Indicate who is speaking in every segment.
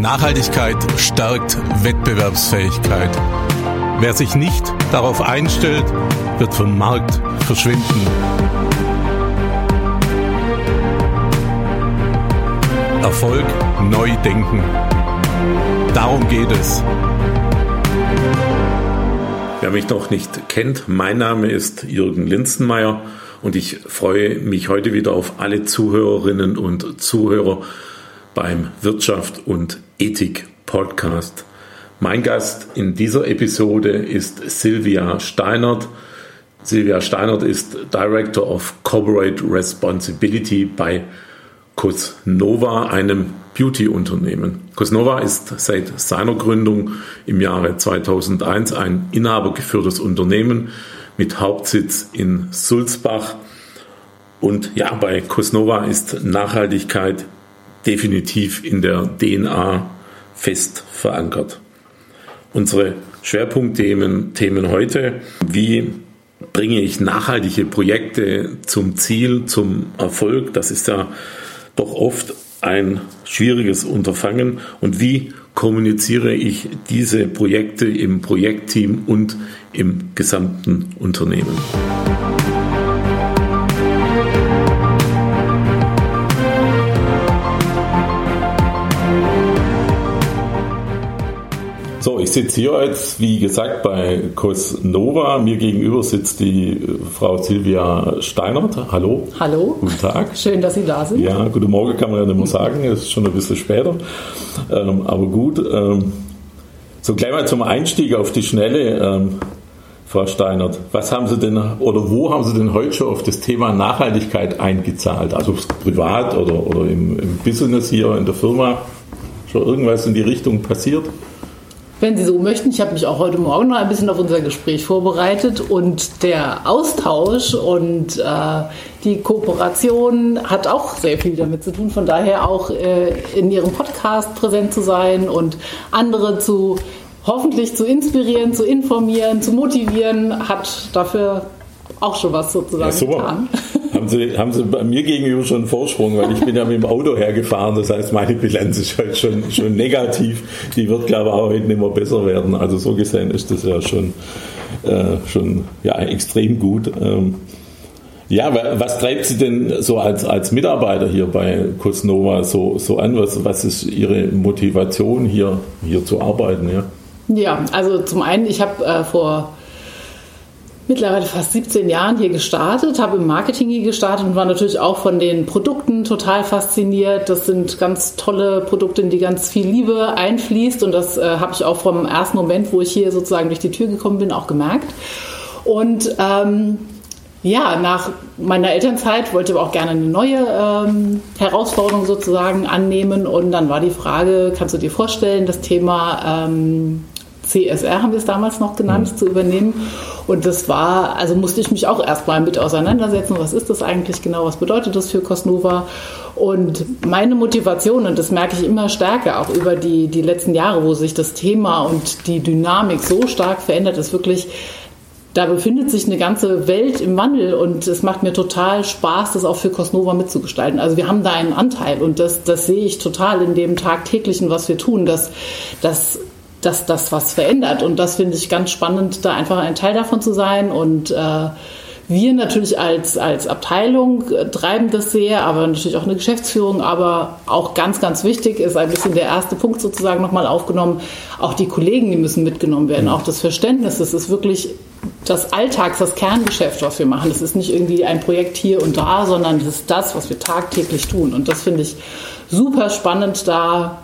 Speaker 1: Nachhaltigkeit stärkt Wettbewerbsfähigkeit. Wer sich nicht darauf einstellt, wird vom Markt verschwinden. Erfolg neu denken. Darum geht es.
Speaker 2: Wer mich noch nicht kennt, mein Name ist Jürgen Linzenmeier und ich freue mich heute wieder auf alle Zuhörerinnen und Zuhörer beim Wirtschaft und Ethik Podcast. Mein Gast in dieser Episode ist Silvia Steinert. Silvia Steinert ist Director of Corporate Responsibility bei Cosnova, einem Beauty-Unternehmen. Cosnova ist seit seiner Gründung im Jahre 2001 ein inhabergeführtes Unternehmen mit Hauptsitz in Sulzbach. Und ja, bei Cosnova ist Nachhaltigkeit definitiv in der DNA fest verankert. Unsere Schwerpunktthemen Themen heute, wie bringe ich nachhaltige Projekte zum Ziel, zum Erfolg, das ist ja doch oft ein schwieriges Unterfangen und wie kommuniziere ich diese Projekte im Projektteam und im gesamten Unternehmen. Ich sitze hier jetzt, wie gesagt, bei Cosnova. Mir gegenüber sitzt die äh, Frau Silvia Steinert. Hallo.
Speaker 3: Hallo.
Speaker 2: Guten Tag.
Speaker 3: Schön, dass Sie da sind.
Speaker 2: Ja, guten Morgen kann man ja nicht mehr sagen. Es ist schon ein bisschen später. Ähm, aber gut. Ähm, so, gleich mal zum Einstieg auf die Schnelle. Ähm, Frau Steinert, was haben Sie denn oder wo haben Sie denn heute schon auf das Thema Nachhaltigkeit eingezahlt? Also privat oder, oder im, im Business hier in der Firma? Schon irgendwas in die Richtung passiert?
Speaker 3: Wenn Sie so möchten, ich habe mich auch heute Morgen noch ein bisschen auf unser Gespräch vorbereitet und der Austausch und äh, die Kooperation hat auch sehr viel damit zu tun. Von daher auch äh, in Ihrem Podcast präsent zu sein und andere zu hoffentlich zu inspirieren, zu informieren, zu motivieren, hat dafür auch schon was sozusagen ja, getan.
Speaker 2: Haben Sie, haben Sie bei mir gegenüber schon einen Vorsprung, weil ich bin ja mit dem Auto hergefahren, das heißt, meine Bilanz ist halt schon, schon negativ. Die wird, glaube ich, auch heute nicht mehr besser werden. Also so gesehen ist das ja schon, äh, schon ja, extrem gut. Ähm, ja, was treibt Sie denn so als, als Mitarbeiter hier bei Cosnova so, so an? Was, was ist Ihre Motivation, hier, hier zu arbeiten? Ja,
Speaker 3: ja also zum einen, ich habe äh, vor mittlerweile fast 17 Jahren hier gestartet, habe im Marketing hier gestartet und war natürlich auch von den Produkten total fasziniert. Das sind ganz tolle Produkte, in die ganz viel Liebe einfließt und das äh, habe ich auch vom ersten Moment, wo ich hier sozusagen durch die Tür gekommen bin, auch gemerkt. Und ähm, ja, nach meiner Elternzeit wollte ich aber auch gerne eine neue ähm, Herausforderung sozusagen annehmen und dann war die Frage, kannst du dir vorstellen, das Thema ähm, CSR haben wir es damals noch genannt, mhm. zu übernehmen. Und das war, also musste ich mich auch erstmal mit auseinandersetzen, was ist das eigentlich genau, was bedeutet das für Cosnova? Und meine Motivation, und das merke ich immer stärker, auch über die, die letzten Jahre, wo sich das Thema und die Dynamik so stark verändert, ist wirklich, da befindet sich eine ganze Welt im Wandel und es macht mir total Spaß, das auch für Cosnova mitzugestalten. Also wir haben da einen Anteil und das, das sehe ich total in dem tagtäglichen, was wir tun, dass, dass dass das was verändert. Und das finde ich ganz spannend, da einfach ein Teil davon zu sein. Und äh, wir natürlich als, als Abteilung äh, treiben das sehr, aber natürlich auch eine Geschäftsführung. Aber auch ganz, ganz wichtig ist ein bisschen der erste Punkt sozusagen nochmal aufgenommen. Auch die Kollegen, die müssen mitgenommen werden. Auch das Verständnis, das ist wirklich das Alltags-, das Kerngeschäft, was wir machen. Das ist nicht irgendwie ein Projekt hier und da, sondern das ist das, was wir tagtäglich tun. Und das finde ich super spannend, da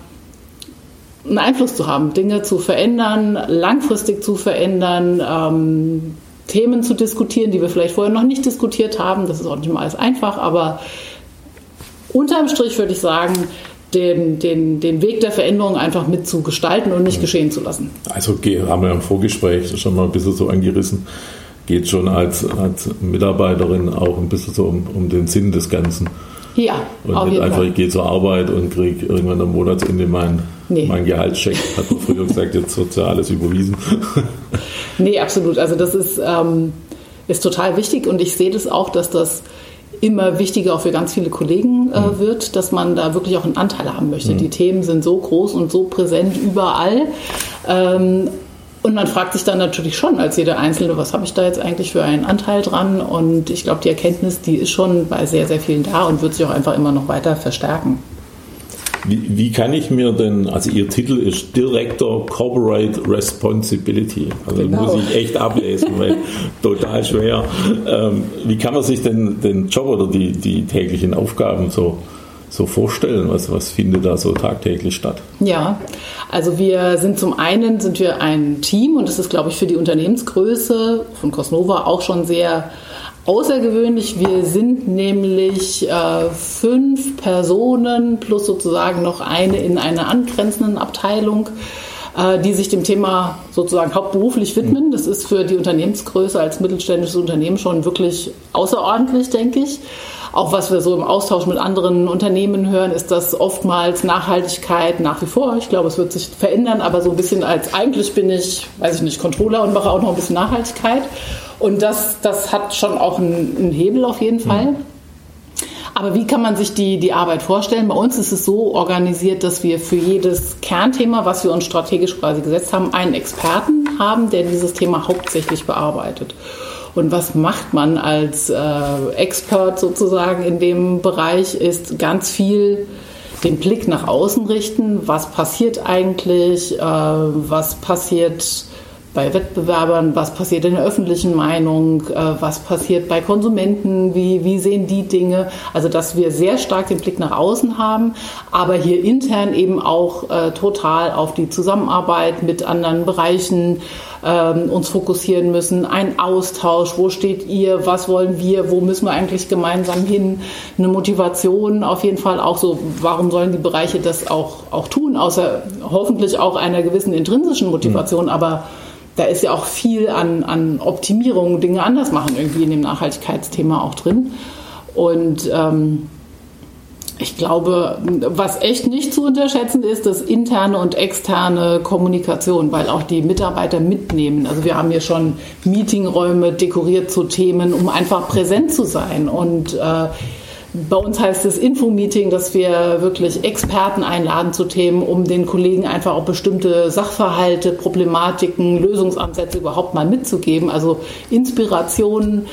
Speaker 3: einen Einfluss zu haben, Dinge zu verändern, langfristig zu verändern, ähm, Themen zu diskutieren, die wir vielleicht vorher noch nicht diskutiert haben. Das ist auch nicht mal alles einfach, aber unterm Strich würde ich sagen, den, den, den Weg der Veränderung einfach mitzugestalten und nicht geschehen zu lassen.
Speaker 2: Also haben wir im Vorgespräch schon mal ein bisschen so angerissen, geht schon als, als Mitarbeiterin auch ein bisschen so um, um den Sinn des Ganzen.
Speaker 3: Ja,
Speaker 2: und auf nicht einfach, Fall. ich gehe zur Arbeit und kriege irgendwann am Monatsende mein, nee. mein Gehaltscheck, hat man früher gesagt, jetzt wird ja alles überwiesen.
Speaker 3: nee, absolut. Also das ist, ähm, ist total wichtig und ich sehe das auch, dass das immer wichtiger auch für ganz viele Kollegen äh, mhm. wird, dass man da wirklich auch einen Anteil haben möchte. Mhm. Die Themen sind so groß und so präsent überall. Ähm, und man fragt sich dann natürlich schon als jeder Einzelne, was habe ich da jetzt eigentlich für einen Anteil dran? Und ich glaube, die Erkenntnis, die ist schon bei sehr, sehr vielen da und wird sich auch einfach immer noch weiter verstärken.
Speaker 2: Wie, wie, kann ich mir denn, also Ihr Titel ist Director Corporate Responsibility, also genau. muss ich echt ablesen, weil total schwer. Ähm, wie kann man sich denn den Job oder die, die täglichen Aufgaben so so vorstellen? Was, was findet da so tagtäglich statt?
Speaker 3: Ja, also wir sind zum einen sind wir ein Team und das ist, glaube ich, für die Unternehmensgröße von Cosnova auch schon sehr außergewöhnlich. Wir sind nämlich äh, fünf Personen plus sozusagen noch eine in einer angrenzenden Abteilung die sich dem Thema sozusagen hauptberuflich widmen. Das ist für die Unternehmensgröße als mittelständisches Unternehmen schon wirklich außerordentlich, denke ich. Auch was wir so im Austausch mit anderen Unternehmen hören, ist, dass oftmals Nachhaltigkeit nach wie vor, ich glaube, es wird sich verändern, aber so ein bisschen als eigentlich bin ich, weiß ich nicht, Controller und mache auch noch ein bisschen Nachhaltigkeit. Und das, das hat schon auch einen, einen Hebel auf jeden Fall. Mhm. Aber wie kann man sich die, die Arbeit vorstellen? Bei uns ist es so organisiert, dass wir für jedes Kernthema, was wir uns strategisch quasi gesetzt haben, einen Experten haben, der dieses Thema hauptsächlich bearbeitet. Und was macht man als äh, Expert sozusagen in dem Bereich, ist ganz viel den Blick nach außen richten. Was passiert eigentlich? Äh, was passiert bei Wettbewerbern, was passiert in der öffentlichen Meinung, äh, was passiert bei Konsumenten, wie, wie sehen die Dinge. Also dass wir sehr stark den Blick nach außen haben, aber hier intern eben auch äh, total auf die Zusammenarbeit mit anderen Bereichen ähm, uns fokussieren müssen. Ein Austausch, wo steht ihr, was wollen wir, wo müssen wir eigentlich gemeinsam hin. Eine Motivation auf jeden Fall auch so, warum sollen die Bereiche das auch, auch tun, außer hoffentlich auch einer gewissen intrinsischen Motivation, mhm. aber da ist ja auch viel an, an Optimierung, Dinge anders machen irgendwie in dem Nachhaltigkeitsthema auch drin. Und ähm, ich glaube, was echt nicht zu unterschätzen ist, das interne und externe Kommunikation, weil auch die Mitarbeiter mitnehmen. Also wir haben hier schon Meetingräume dekoriert zu Themen, um einfach präsent zu sein und äh, bei uns heißt es Infomeeting, dass wir wirklich Experten einladen zu Themen, um den Kollegen einfach auch bestimmte Sachverhalte, Problematiken, Lösungsansätze überhaupt mal mitzugeben. Also Inspiration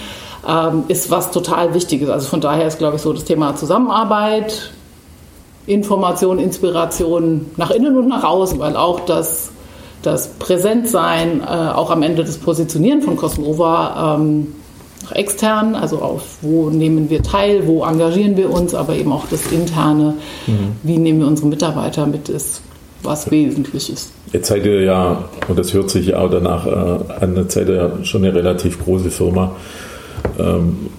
Speaker 3: ähm, ist was total Wichtiges. Also von daher ist, glaube ich, so das Thema Zusammenarbeit, Information, Inspiration nach innen und nach außen, weil auch das, das Präsentsein, äh, auch am Ende das Positionieren von Cosmova, ähm, extern, also auf wo nehmen wir teil, wo engagieren wir uns, aber eben auch das interne, mhm. wie nehmen wir unsere Mitarbeiter mit, ist was wesentlich ist.
Speaker 2: Jetzt seid ihr ja, und das hört sich ja auch danach äh, an, jetzt seid ihr ja schon eine relativ große Firma. Ähm,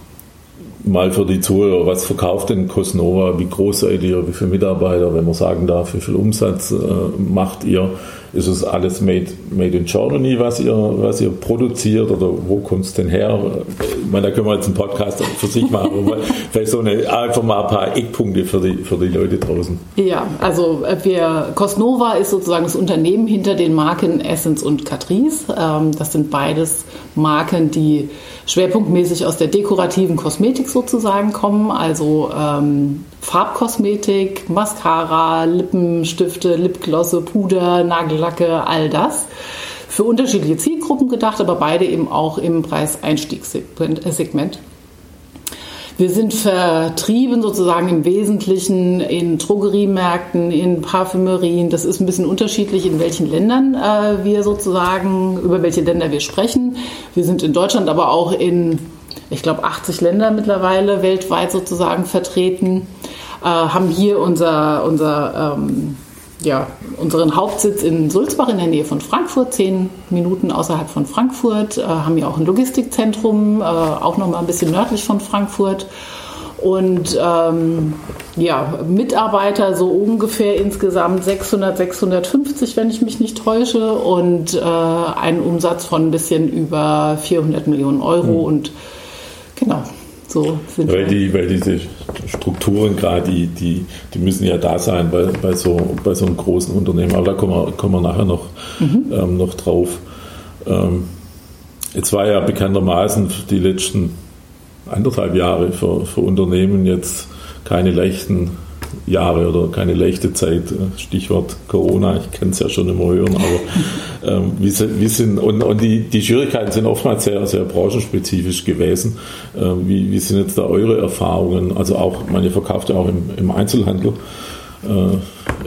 Speaker 2: mal für die Zuhörer, was verkauft denn Cosnova? Wie groß seid ihr? Wie viele Mitarbeiter, wenn man sagen darf, wie viel Umsatz äh, macht ihr? Ist es alles made, made in Germany, was ihr, was ihr produziert oder wo kommt es denn her? Ich meine, da können wir jetzt einen Podcast für sich machen, aber vielleicht so eine, einfach mal ein paar Eckpunkte für die, für die Leute draußen.
Speaker 3: Ja, also äh, wir, Cosnova ist sozusagen das Unternehmen hinter den Marken Essence und Catrice. Ähm, das sind beides Marken, die schwerpunktmäßig aus der dekorativen Kosmetik sozusagen kommen, also ähm, Farbkosmetik, Mascara, Lippenstifte, Lipglosse, Puder, Nagellacke, all das. Für unterschiedliche Zielgruppen gedacht, aber beide eben auch im Preiseinstiegssegment. Wir sind vertrieben sozusagen im Wesentlichen in Drogeriemärkten, in Parfümerien. Das ist ein bisschen unterschiedlich, in welchen Ländern äh, wir sozusagen, über welche Länder wir sprechen. Wir sind in Deutschland aber auch in, ich glaube, 80 Länder mittlerweile weltweit sozusagen vertreten, äh, haben hier unser, unser ähm, ja, unseren Hauptsitz in Sulzbach in der Nähe von Frankfurt, zehn Minuten außerhalb von Frankfurt, äh, haben ja auch ein Logistikzentrum, äh, auch noch mal ein bisschen nördlich von Frankfurt. Und ähm, ja, Mitarbeiter so ungefähr insgesamt 600, 650, wenn ich mich nicht täusche, und äh, einen Umsatz von ein bisschen über 400 Millionen Euro. Mhm. Und genau, so
Speaker 2: weil, die, weil diese Strukturen gerade, die, die, die müssen ja da sein bei, bei, so, bei so einem großen Unternehmen. Aber da kommen wir, kommen wir nachher noch, mhm. ähm, noch drauf. Ähm, jetzt war ja bekanntermaßen die letzten anderthalb Jahre für, für Unternehmen jetzt keine leichten Jahre oder keine leichte Zeit. Stichwort Corona, ich kann es ja schon immer hören, aber ähm, wie, wie sind, und, und die, die Schwierigkeiten sind oftmals sehr, sehr branchenspezifisch gewesen. Ähm, wie, wie sind jetzt da eure Erfahrungen? Also auch, man verkauft ja auch im, im Einzelhandel. Äh,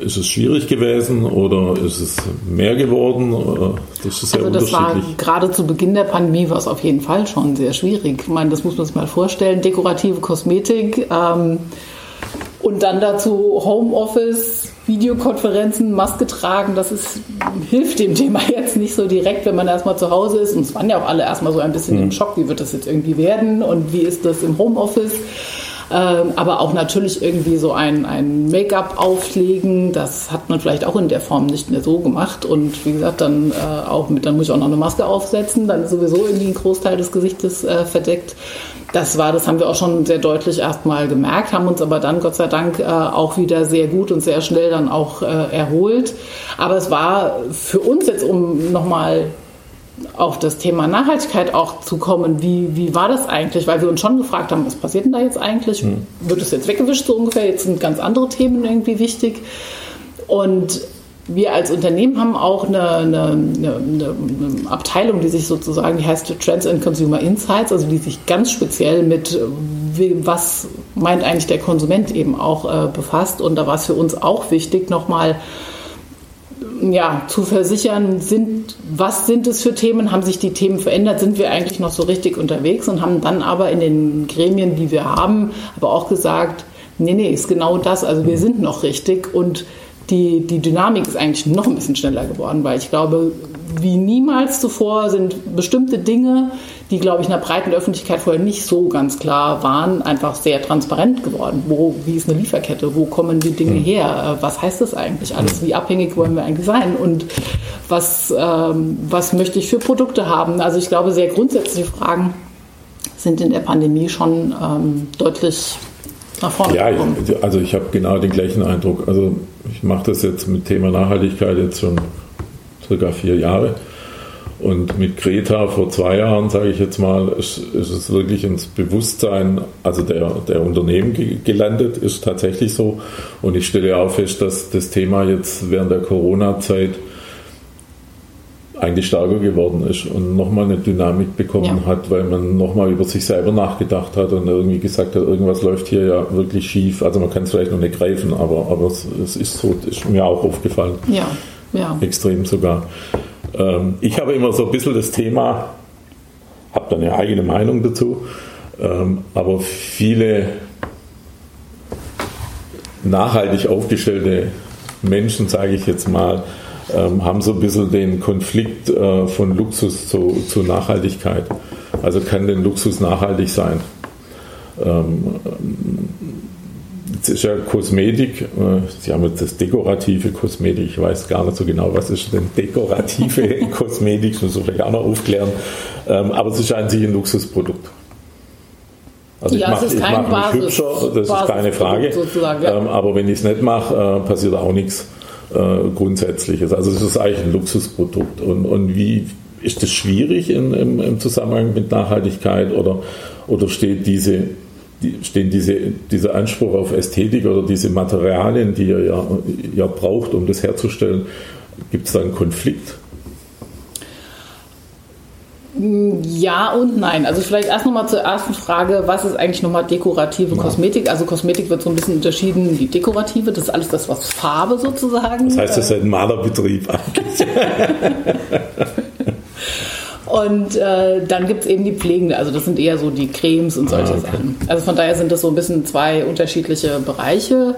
Speaker 2: ist es schwierig gewesen oder ist es mehr geworden? Äh,
Speaker 3: das ist sehr also das war gerade zu Beginn der Pandemie war es auf jeden Fall schon sehr schwierig. Ich meine, das muss man sich mal vorstellen. Dekorative Kosmetik ähm, und dann dazu Homeoffice, Videokonferenzen, Maske tragen, das ist, hilft dem Thema jetzt nicht so direkt, wenn man erstmal zu Hause ist. Und es waren ja auch alle erstmal so ein bisschen mhm. im Schock, wie wird das jetzt irgendwie werden und wie ist das im Homeoffice. Ähm, aber auch natürlich irgendwie so ein, ein Make-up auflegen, das hat man vielleicht auch in der Form nicht mehr so gemacht. Und wie gesagt, dann äh, auch mit, dann muss ich auch noch eine Maske aufsetzen, dann ist sowieso irgendwie ein Großteil des Gesichtes äh, verdeckt. Das war, das haben wir auch schon sehr deutlich erstmal gemerkt, haben uns aber dann Gott sei Dank äh, auch wieder sehr gut und sehr schnell dann auch äh, erholt. Aber es war für uns jetzt, um nochmal auf das Thema Nachhaltigkeit auch zu kommen. Wie, wie war das eigentlich? Weil wir uns schon gefragt haben, was passiert denn da jetzt eigentlich? Hm. Wird es jetzt weggewischt so ungefähr? Jetzt sind ganz andere Themen irgendwie wichtig. Und wir als Unternehmen haben auch eine, eine, eine, eine, Abteilung, die sich sozusagen, die heißt Trends and Consumer Insights, also die sich ganz speziell mit, was meint eigentlich der Konsument eben auch äh, befasst. Und da war es für uns auch wichtig, nochmal mal ja, zu versichern, sind, was sind es für Themen, haben sich die Themen verändert, sind wir eigentlich noch so richtig unterwegs? Und haben dann aber in den Gremien, die wir haben, aber auch gesagt, nee, nee, ist genau das, also wir sind noch richtig. Und die, die Dynamik ist eigentlich noch ein bisschen schneller geworden, weil ich glaube, wie niemals zuvor sind bestimmte Dinge, die, glaube ich, in der breiten Öffentlichkeit vorher nicht so ganz klar waren, einfach sehr transparent geworden. Wo, wie ist eine Lieferkette? Wo kommen die Dinge her? Äh, was heißt das eigentlich alles? Wie abhängig wollen wir eigentlich sein? Und was, ähm, was möchte ich für Produkte haben? Also ich glaube, sehr grundsätzliche Fragen sind in der Pandemie schon ähm, deutlich nach vorne
Speaker 2: ja, gekommen. Ja, also ich habe genau den gleichen Eindruck. Also ich mache das jetzt mit Thema Nachhaltigkeit jetzt schon circa vier Jahre. Und mit Greta vor zwei Jahren, sage ich jetzt mal, ist, ist, es wirklich ins Bewusstsein, also der, der Unternehmen gelandet, ist tatsächlich so. Und ich stelle auch fest, dass das Thema jetzt während der Corona-Zeit eigentlich stärker geworden ist und nochmal eine Dynamik bekommen ja. hat, weil man nochmal über sich selber nachgedacht hat und irgendwie gesagt hat, irgendwas läuft hier ja wirklich schief. Also man kann es vielleicht noch nicht greifen, aber, aber es, es ist so, das ist mir auch aufgefallen.
Speaker 3: Ja, ja.
Speaker 2: Extrem sogar. Ähm, ich habe immer so ein bisschen das Thema, habe da eine eigene Meinung dazu, ähm, aber viele nachhaltig aufgestellte Menschen, sage ich jetzt mal, ähm, haben so ein bisschen den Konflikt äh, von Luxus zu, zu, Nachhaltigkeit. Also kann denn Luxus nachhaltig sein? Ähm, es ist ja Kosmetik, äh, Sie haben jetzt das dekorative Kosmetik, ich weiß gar nicht so genau, was ist denn dekorative Kosmetik, das muss ich vielleicht auch noch aufklären, ähm, aber es ist an sich ein Luxusprodukt. Also ja, ich mache mach mich hübscher, das ist keine Frage, ja. Ähm, aber wenn ich es nicht mache, äh, passiert auch nichts äh, Grundsätzliches. Also es ist eigentlich ein Luxusprodukt und, und wie ist das schwierig in, im, im Zusammenhang mit Nachhaltigkeit oder, oder steht diese die, stehen diese, dieser Anspruch auf Ästhetik oder diese Materialien, die ihr ja, ja braucht, um das herzustellen, gibt es da einen Konflikt?
Speaker 3: Ja und nein. Also vielleicht erst nochmal zur ersten Frage, was ist eigentlich nochmal dekorative ja. Kosmetik? Also Kosmetik wird so ein bisschen unterschieden, die dekorative, das ist alles das, was Farbe sozusagen.
Speaker 2: Das heißt, das ist ein Malerbetrieb eigentlich.
Speaker 3: Und äh, dann gibt es eben die Pflegende, also das sind eher so die Cremes und solche ah, okay. Sachen. Also von daher sind das so ein bisschen zwei unterschiedliche Bereiche.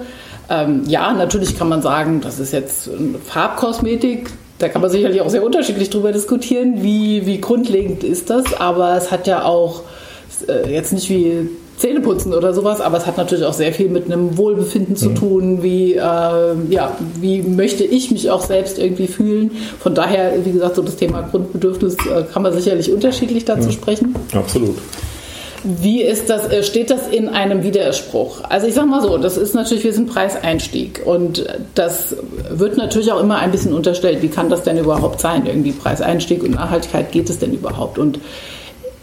Speaker 3: Ähm, ja, natürlich kann man sagen, das ist jetzt Farbkosmetik. Da kann man sicherlich auch sehr unterschiedlich drüber diskutieren, wie, wie grundlegend ist das. Aber es hat ja auch äh, jetzt nicht wie Zähneputzen oder sowas, aber es hat natürlich auch sehr viel mit einem Wohlbefinden zu mhm. tun, wie, äh, ja, wie möchte ich mich auch selbst irgendwie fühlen. Von daher, wie gesagt, so das Thema Grundbedürfnis äh, kann man sicherlich unterschiedlich dazu mhm. sprechen.
Speaker 2: Absolut.
Speaker 3: Wie ist das, äh, steht das in einem Widerspruch? Also ich sage mal so, das ist natürlich, wir sind Preiseinstieg und das wird natürlich auch immer ein bisschen unterstellt, wie kann das denn überhaupt sein, irgendwie Preiseinstieg und Nachhaltigkeit, geht es denn überhaupt? Und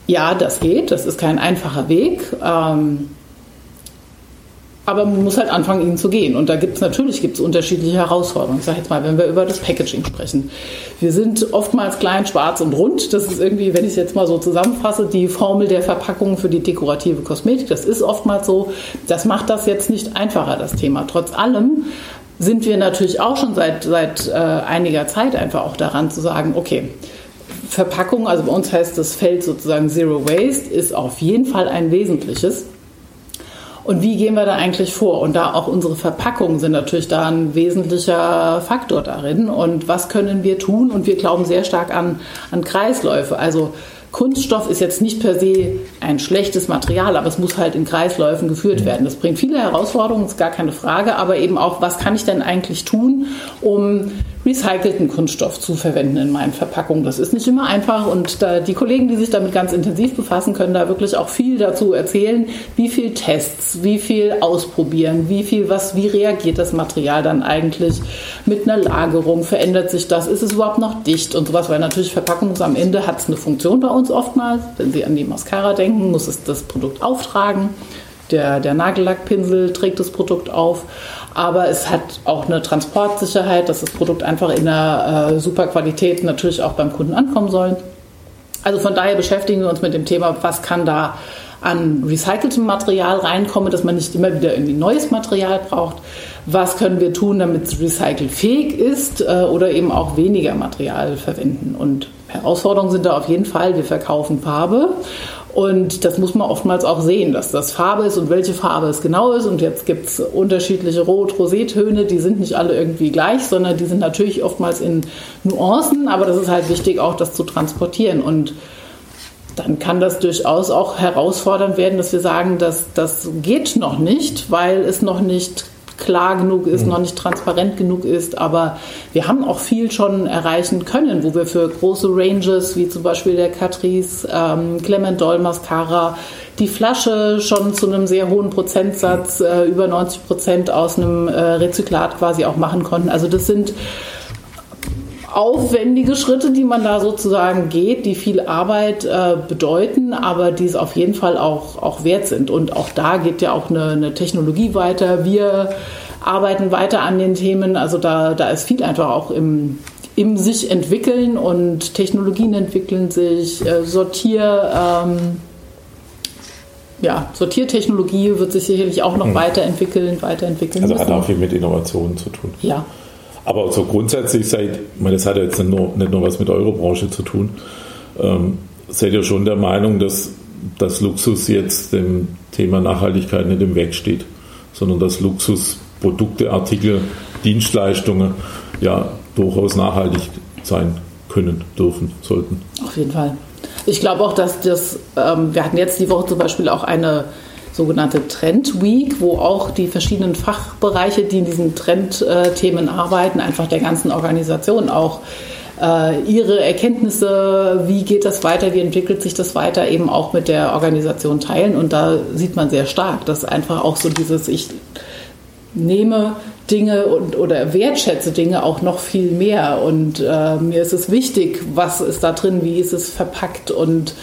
Speaker 3: Ja, das geht, das ist kein einfacher Weg. Ähm, aber man muss halt anfangen, ihn zu gehen. Und da gibt es natürlich gibt's unterschiedliche Herausforderungen. Ich sage jetzt mal, wenn wir über das Packaging sprechen. Wir sind oftmals klein, schwarz und rund. Das ist irgendwie, wenn ich es jetzt mal so zusammenfasse, die Formel der Verpackung für die dekorative Kosmetik. Das ist oftmals so. Das macht das jetzt nicht einfacher, das Thema. Trotz allem sind wir natürlich auch schon seit, seit äh, einiger Zeit einfach auch daran zu sagen, okay, Verpackung, also bei uns heißt das Feld sozusagen Zero Waste, ist auf jeden Fall ein wesentliches. Und wie gehen wir da eigentlich vor? Und da auch unsere Verpackungen sind natürlich da ein wesentlicher Faktor darin. Und was können wir tun? Und wir glauben sehr stark an, an Kreisläufe. Also Kunststoff ist jetzt nicht per se ein schlechtes Material, aber es muss halt in Kreisläufen geführt mhm. werden. Das bringt viele Herausforderungen, ist gar keine Frage, aber eben auch, was kann ich denn eigentlich tun, um recycelten Kunststoff zu verwenden in meinen Verpackungen. Das ist nicht immer einfach und da, die Kollegen, die sich damit ganz intensiv befassen, können da wirklich auch viel dazu erzählen, wie viel Tests, wie viel ausprobieren, wie viel was, wie reagiert das Material dann eigentlich mit einer Lagerung, verändert sich das, ist es überhaupt noch dicht und sowas, weil natürlich Verpackung am Ende hat es eine Funktion bei uns oftmals. Wenn Sie an die Mascara denken, muss es das Produkt auftragen. Der, der Nagellackpinsel trägt das Produkt auf aber es hat auch eine Transportsicherheit, dass das Produkt einfach in einer äh, super Qualität natürlich auch beim Kunden ankommen soll. Also von daher beschäftigen wir uns mit dem Thema, was kann da an recyceltem Material reinkommen, dass man nicht immer wieder irgendwie neues Material braucht. Was können wir tun, damit es recycelfähig ist äh, oder eben auch weniger Material verwenden? Und Herausforderungen sind da auf jeden Fall. Wir verkaufen Farbe und das muss man oftmals auch sehen, dass das Farbe ist und welche Farbe es genau ist. Und jetzt gibt es unterschiedliche Rot-Rosé-Töne, die sind nicht alle irgendwie gleich, sondern die sind natürlich oftmals in Nuancen. Aber das ist halt wichtig, auch das zu transportieren. Und dann kann das durchaus auch herausfordernd werden, dass wir sagen, dass das geht noch nicht, weil es noch nicht klar genug ist, mhm. noch nicht transparent genug ist. Aber wir haben auch viel schon erreichen können, wo wir für große Ranges, wie zum Beispiel der Catrice, ähm, Clement Doll Mascara, die Flasche schon zu einem sehr hohen Prozentsatz, äh, über 90 Prozent aus einem äh, Rezyklat quasi auch machen konnten. Also das sind aufwendige Schritte, die man da sozusagen geht, die viel Arbeit äh, bedeuten, aber die es auf jeden Fall auch, auch wert sind. Und auch da geht ja auch eine, eine Technologie weiter. Wir arbeiten weiter an den Themen. Also da, da ist viel einfach auch im, im sich entwickeln und Technologien entwickeln sich, äh, Sortier. Ähm, ja, Sortiertechnologie wird sich sicherlich auch noch hm. weiterentwickeln, weiterentwickeln.
Speaker 2: Also müssen. hat auch viel mit Innovationen zu tun.
Speaker 3: Ja,
Speaker 2: aber so grundsätzlich seid, ich meine, das hat ja jetzt nicht nur, nicht nur was mit eurer Branche zu tun, ähm, seid ihr schon der Meinung, dass, dass Luxus jetzt dem Thema Nachhaltigkeit nicht im Weg steht, sondern dass Luxus Produkte, Artikel, Dienstleistungen ja durchaus nachhaltig sein können, dürfen, sollten.
Speaker 3: Auf jeden Fall. Ich glaube auch, dass das, ähm, wir hatten jetzt die Woche zum Beispiel auch eine sogenannte Trend Week, wo auch die verschiedenen Fachbereiche, die in diesen Trendthemen arbeiten, einfach der ganzen Organisation auch äh, ihre Erkenntnisse, wie geht das weiter, wie entwickelt sich das weiter, eben auch mit der Organisation teilen. Und da sieht man sehr stark, dass einfach auch so dieses, ich nehme Dinge und, oder wertschätze Dinge auch noch viel mehr. Und äh, mir ist es wichtig, was ist da drin, wie ist es verpackt und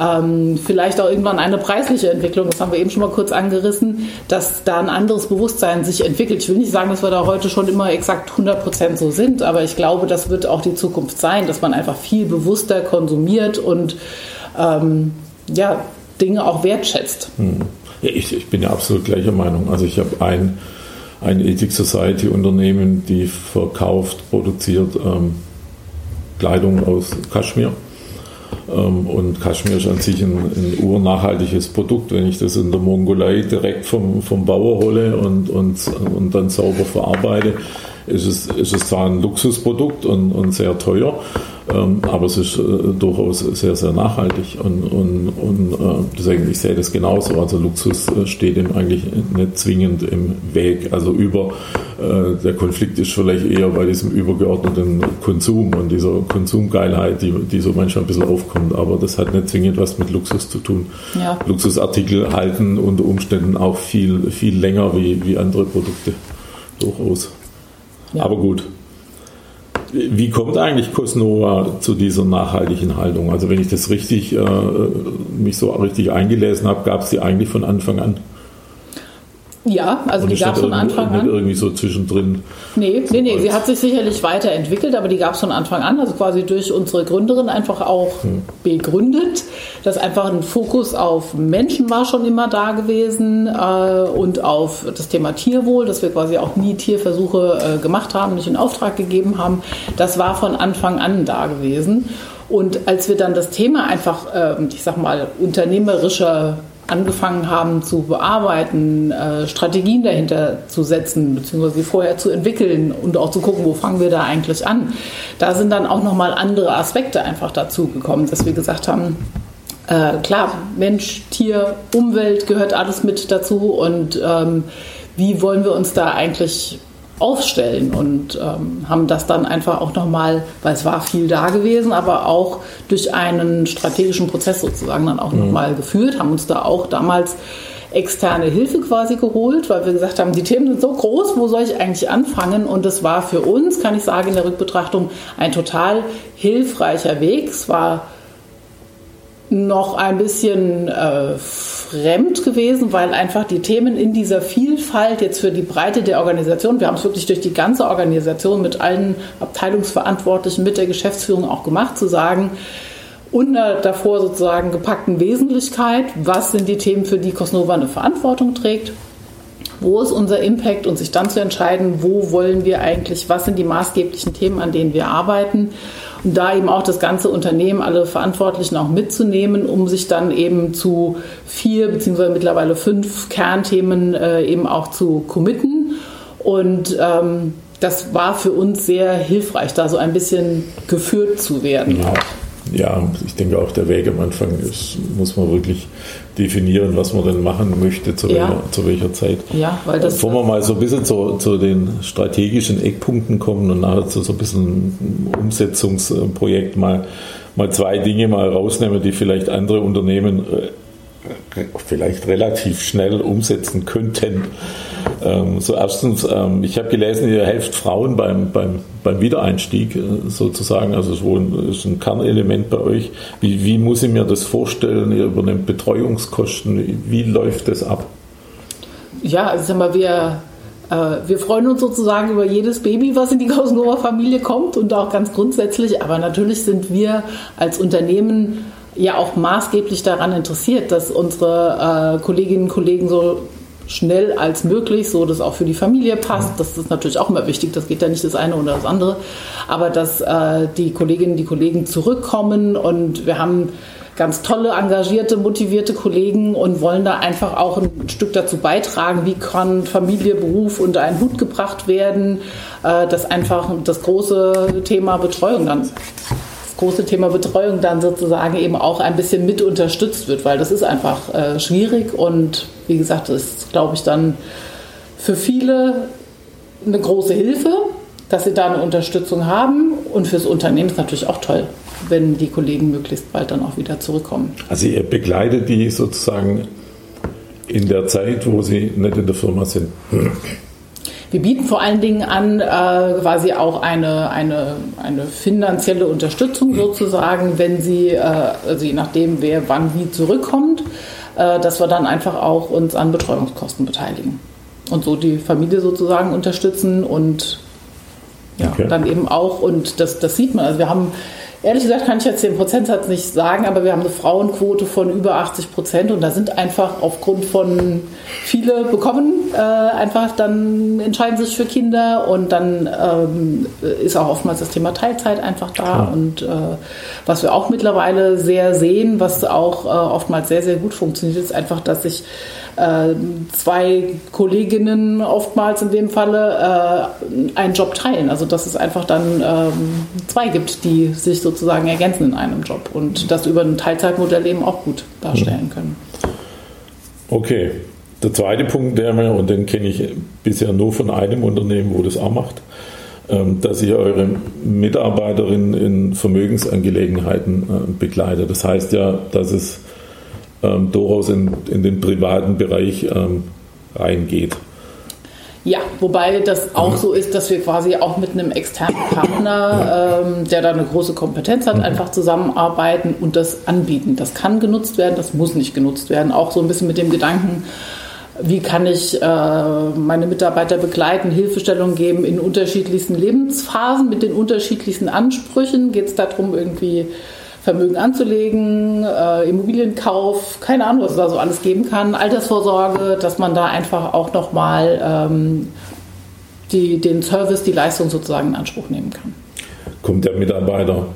Speaker 3: ähm, vielleicht auch irgendwann eine preisliche Entwicklung, das haben wir eben schon mal kurz angerissen, dass da ein anderes Bewusstsein sich entwickelt. Ich will nicht sagen, dass wir da heute schon immer exakt 100 Prozent so sind, aber ich glaube, das wird auch die Zukunft sein, dass man einfach viel bewusster konsumiert und ähm, ja, Dinge auch wertschätzt.
Speaker 2: Hm. Ja, ich, ich bin ja absolut gleicher Meinung. Also ich habe ein, ein Ethic Society Unternehmen, die verkauft, produziert ähm, Kleidung aus Kaschmir und Kaschmir ist an sich ein, ein urnachhaltiges Produkt. Wenn ich das in der Mongolei direkt vom, vom Bauer hole und, und, und dann sauber verarbeite, ist es, ist es zwar ein Luxusprodukt und, und sehr teuer, ähm, aber es ist äh, durchaus sehr, sehr nachhaltig. Und, und, und äh, deswegen, ich sehe das genauso. Also Luxus äh, steht ihm eigentlich nicht zwingend im Weg. Also über der Konflikt ist vielleicht eher bei diesem übergeordneten Konsum und dieser Konsumgeilheit, die, die so manchmal ein bisschen aufkommt. Aber das hat nicht zwingend was mit Luxus zu tun. Ja. Luxusartikel halten unter Umständen auch viel, viel länger wie, wie andere Produkte. Durchaus. Ja. Aber gut. Wie kommt eigentlich Cosnova zu dieser nachhaltigen Haltung? Also wenn ich das richtig, äh, mich so richtig eingelesen habe, gab es die eigentlich von Anfang an.
Speaker 3: Ja, also die gab es von Anfang an.
Speaker 2: irgendwie so zwischendrin.
Speaker 3: Nee, nee, nee, sie hat sich sicherlich weiterentwickelt, aber die gab es von Anfang an, also quasi durch unsere Gründerin einfach auch hm. begründet, dass einfach ein Fokus auf Menschen war schon immer da gewesen äh, und auf das Thema Tierwohl, dass wir quasi auch nie Tierversuche äh, gemacht haben, nicht in Auftrag gegeben haben. Das war von Anfang an da gewesen. Und als wir dann das Thema einfach, äh, ich sag mal, unternehmerischer angefangen haben zu bearbeiten, äh, Strategien dahinter zu setzen, beziehungsweise vorher zu entwickeln und auch zu gucken, wo fangen wir da eigentlich an. Da sind dann auch nochmal andere Aspekte einfach dazu gekommen, dass wir gesagt haben, äh, klar, Mensch, Tier, Umwelt gehört alles mit dazu und ähm, wie wollen wir uns da eigentlich aufstellen und ähm, haben das dann einfach auch nochmal, weil es war viel da gewesen, aber auch durch einen strategischen Prozess sozusagen dann auch mhm. nochmal geführt, haben uns da auch damals externe Hilfe quasi geholt, weil wir gesagt haben, die Themen sind so groß, wo soll ich eigentlich anfangen? Und das war für uns, kann ich sagen, in der Rückbetrachtung ein total hilfreicher Weg. Es war noch ein bisschen äh, fremd gewesen, weil einfach die Themen in dieser Vielfalt jetzt für die Breite der Organisation, wir haben es wirklich durch die ganze Organisation mit allen Abteilungsverantwortlichen, mit der Geschäftsführung auch gemacht, zu sagen, unter davor sozusagen gepackten Wesentlichkeit, was sind die Themen, für die Cosnova eine Verantwortung trägt, wo ist unser Impact und sich dann zu entscheiden, wo wollen wir eigentlich, was sind die maßgeblichen Themen, an denen wir arbeiten da eben auch das ganze Unternehmen, alle Verantwortlichen auch mitzunehmen, um sich dann eben zu vier beziehungsweise mittlerweile fünf Kernthemen äh, eben auch zu committen. Und ähm, das war für uns sehr hilfreich, da so ein bisschen geführt zu werden.
Speaker 2: Ja. Ja, ich denke auch der Weg am Anfang ist, muss man wirklich definieren, was man denn machen möchte, zu, ja. welcher, zu welcher Zeit.
Speaker 3: Ja, weil das
Speaker 2: Bevor wir mal so ein bisschen zu, zu den strategischen Eckpunkten kommen und nachher zu so ein bisschen Umsetzungsprojekt mal, mal zwei Dinge mal rausnehmen, die vielleicht andere Unternehmen äh, vielleicht relativ schnell umsetzen könnten. Ähm, so erstens, ähm, ich habe gelesen, ihr helft Frauen beim, beim, beim Wiedereinstieg äh, sozusagen, also das ist ein Kernelement bei euch. Wie, wie muss ich mir das vorstellen? Ihr übernimmt Betreuungskosten, wie läuft das ab?
Speaker 3: Ja, also sag mal, wir, äh, wir freuen uns sozusagen über jedes Baby, was in die Kausenower Familie kommt und auch ganz grundsätzlich, aber natürlich sind wir als Unternehmen ja auch maßgeblich daran interessiert, dass unsere äh, Kolleginnen und Kollegen so schnell als möglich, so dass auch für die Familie passt. Das ist natürlich auch immer wichtig, das geht ja nicht das eine oder das andere, aber dass äh, die Kolleginnen, die Kollegen zurückkommen und wir haben ganz tolle, engagierte, motivierte Kollegen und wollen da einfach auch ein Stück dazu beitragen, wie kann Familie, Beruf unter einen Hut gebracht werden, äh, dass einfach das große Thema Betreuung dann große Thema Betreuung dann sozusagen eben auch ein bisschen mit unterstützt wird, weil das ist einfach äh, schwierig und wie gesagt, das ist, glaube ich, dann für viele eine große Hilfe, dass sie da eine Unterstützung haben und fürs Unternehmen ist natürlich auch toll, wenn die Kollegen möglichst bald dann auch wieder zurückkommen.
Speaker 2: Also ihr begleitet die sozusagen in der Zeit, wo sie nicht in der Firma sind.
Speaker 3: Wir bieten vor allen Dingen an, äh, quasi auch eine, eine, eine finanzielle Unterstützung sozusagen, wenn sie, äh, also je nachdem, wer wann wie zurückkommt, äh, dass wir dann einfach auch uns an Betreuungskosten beteiligen. Und so die Familie sozusagen unterstützen und ja, okay. dann eben auch, und das, das sieht man, also wir haben Ehrlich gesagt kann ich jetzt den Prozentsatz nicht sagen, aber wir haben eine Frauenquote von über 80 Prozent und da sind einfach aufgrund von viele bekommen äh, einfach dann entscheiden sich für Kinder und dann ähm, ist auch oftmals das Thema Teilzeit einfach da ja. und äh, was wir auch mittlerweile sehr sehen, was auch äh, oftmals sehr sehr gut funktioniert, ist einfach, dass sich zwei Kolleginnen oftmals in dem Falle äh, einen Job teilen. Also dass es einfach dann ähm, zwei gibt, die sich sozusagen ergänzen in einem Job und das über ein Teilzeitmodell eben auch gut darstellen können.
Speaker 2: Okay. Der zweite Punkt, der mir, und den kenne ich bisher nur von einem Unternehmen, wo das auch macht, ähm, dass ihr eure Mitarbeiterinnen in Vermögensangelegenheiten äh, begleitet. Das heißt ja, dass es ähm, durchaus in, in den privaten Bereich ähm, reingeht.
Speaker 3: Ja, wobei das auch so ist, dass wir quasi auch mit einem externen Partner, ähm, der da eine große Kompetenz hat, einfach zusammenarbeiten und das anbieten. Das kann genutzt werden, das muss nicht genutzt werden. Auch so ein bisschen mit dem Gedanken, wie kann ich äh, meine Mitarbeiter begleiten, Hilfestellung geben in unterschiedlichsten Lebensphasen mit den unterschiedlichsten Ansprüchen. Geht es darum, irgendwie Vermögen anzulegen, äh, Immobilienkauf, keine Ahnung, was es da so alles geben kann, Altersvorsorge, dass man da einfach auch nochmal ähm, die, den Service, die Leistung sozusagen in Anspruch nehmen kann.
Speaker 2: Kommt der Mitarbeiter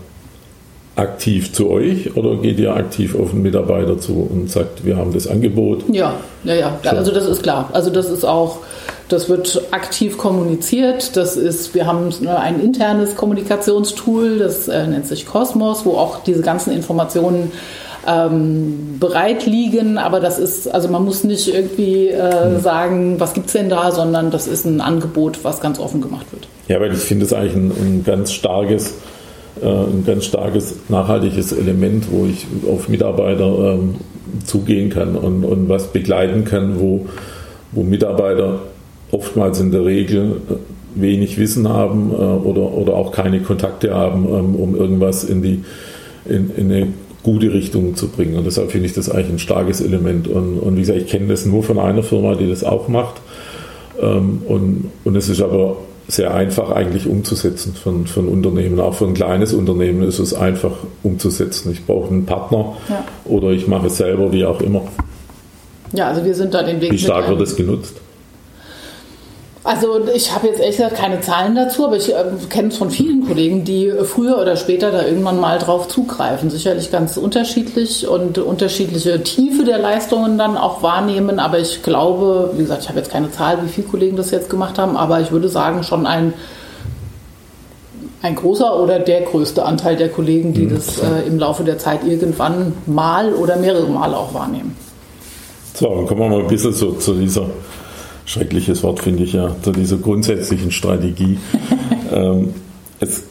Speaker 2: aktiv zu euch oder geht ihr aktiv auf den Mitarbeiter zu und sagt, wir haben das Angebot?
Speaker 3: Ja, ja, ja. Also das ist klar. Also das ist auch das wird aktiv kommuniziert. Das ist, wir haben ein internes Kommunikationstool, das äh, nennt sich Cosmos, wo auch diese ganzen Informationen ähm, bereit liegen. Aber das ist, also man muss nicht irgendwie äh, hm. sagen, was gibt es denn da, sondern das ist ein Angebot, was ganz offen gemacht wird.
Speaker 2: Ja, weil ich finde es eigentlich ein, ein ganz starkes äh, ein ganz starkes nachhaltiges Element, wo ich auf Mitarbeiter ähm, zugehen kann und, und was begleiten kann, wo, wo Mitarbeiter oftmals in der Regel äh, wenig Wissen haben äh, oder, oder auch keine Kontakte haben, ähm, um irgendwas in, die, in, in eine gute Richtung zu bringen. Und deshalb finde ich das eigentlich ein starkes Element. Und, und wie gesagt, ich kenne das nur von einer Firma, die das auch macht. Ähm, und, und es ist aber sehr einfach eigentlich umzusetzen von, von Unternehmen. Auch für ein kleines Unternehmen ist es einfach umzusetzen. Ich brauche einen Partner ja. oder ich mache es selber, wie auch immer.
Speaker 3: Ja, also wir sind da den Weg.
Speaker 2: Wie stark wird es genutzt?
Speaker 3: Also ich habe jetzt ehrlich gesagt keine Zahlen dazu, aber ich äh, kenne es von vielen Kollegen, die früher oder später da irgendwann mal drauf zugreifen. Sicherlich ganz unterschiedlich und unterschiedliche Tiefe der Leistungen dann auch wahrnehmen. Aber ich glaube, wie gesagt, ich habe jetzt keine Zahl, wie viele Kollegen das jetzt gemacht haben, aber ich würde sagen, schon ein, ein großer oder der größte Anteil der Kollegen, die mhm. das äh, im Laufe der Zeit irgendwann mal oder mehrere Mal auch wahrnehmen.
Speaker 2: So, dann kommen wir mal ein bisschen so zu dieser schreckliches Wort finde ich ja, zu dieser grundsätzlichen Strategie. ähm, es,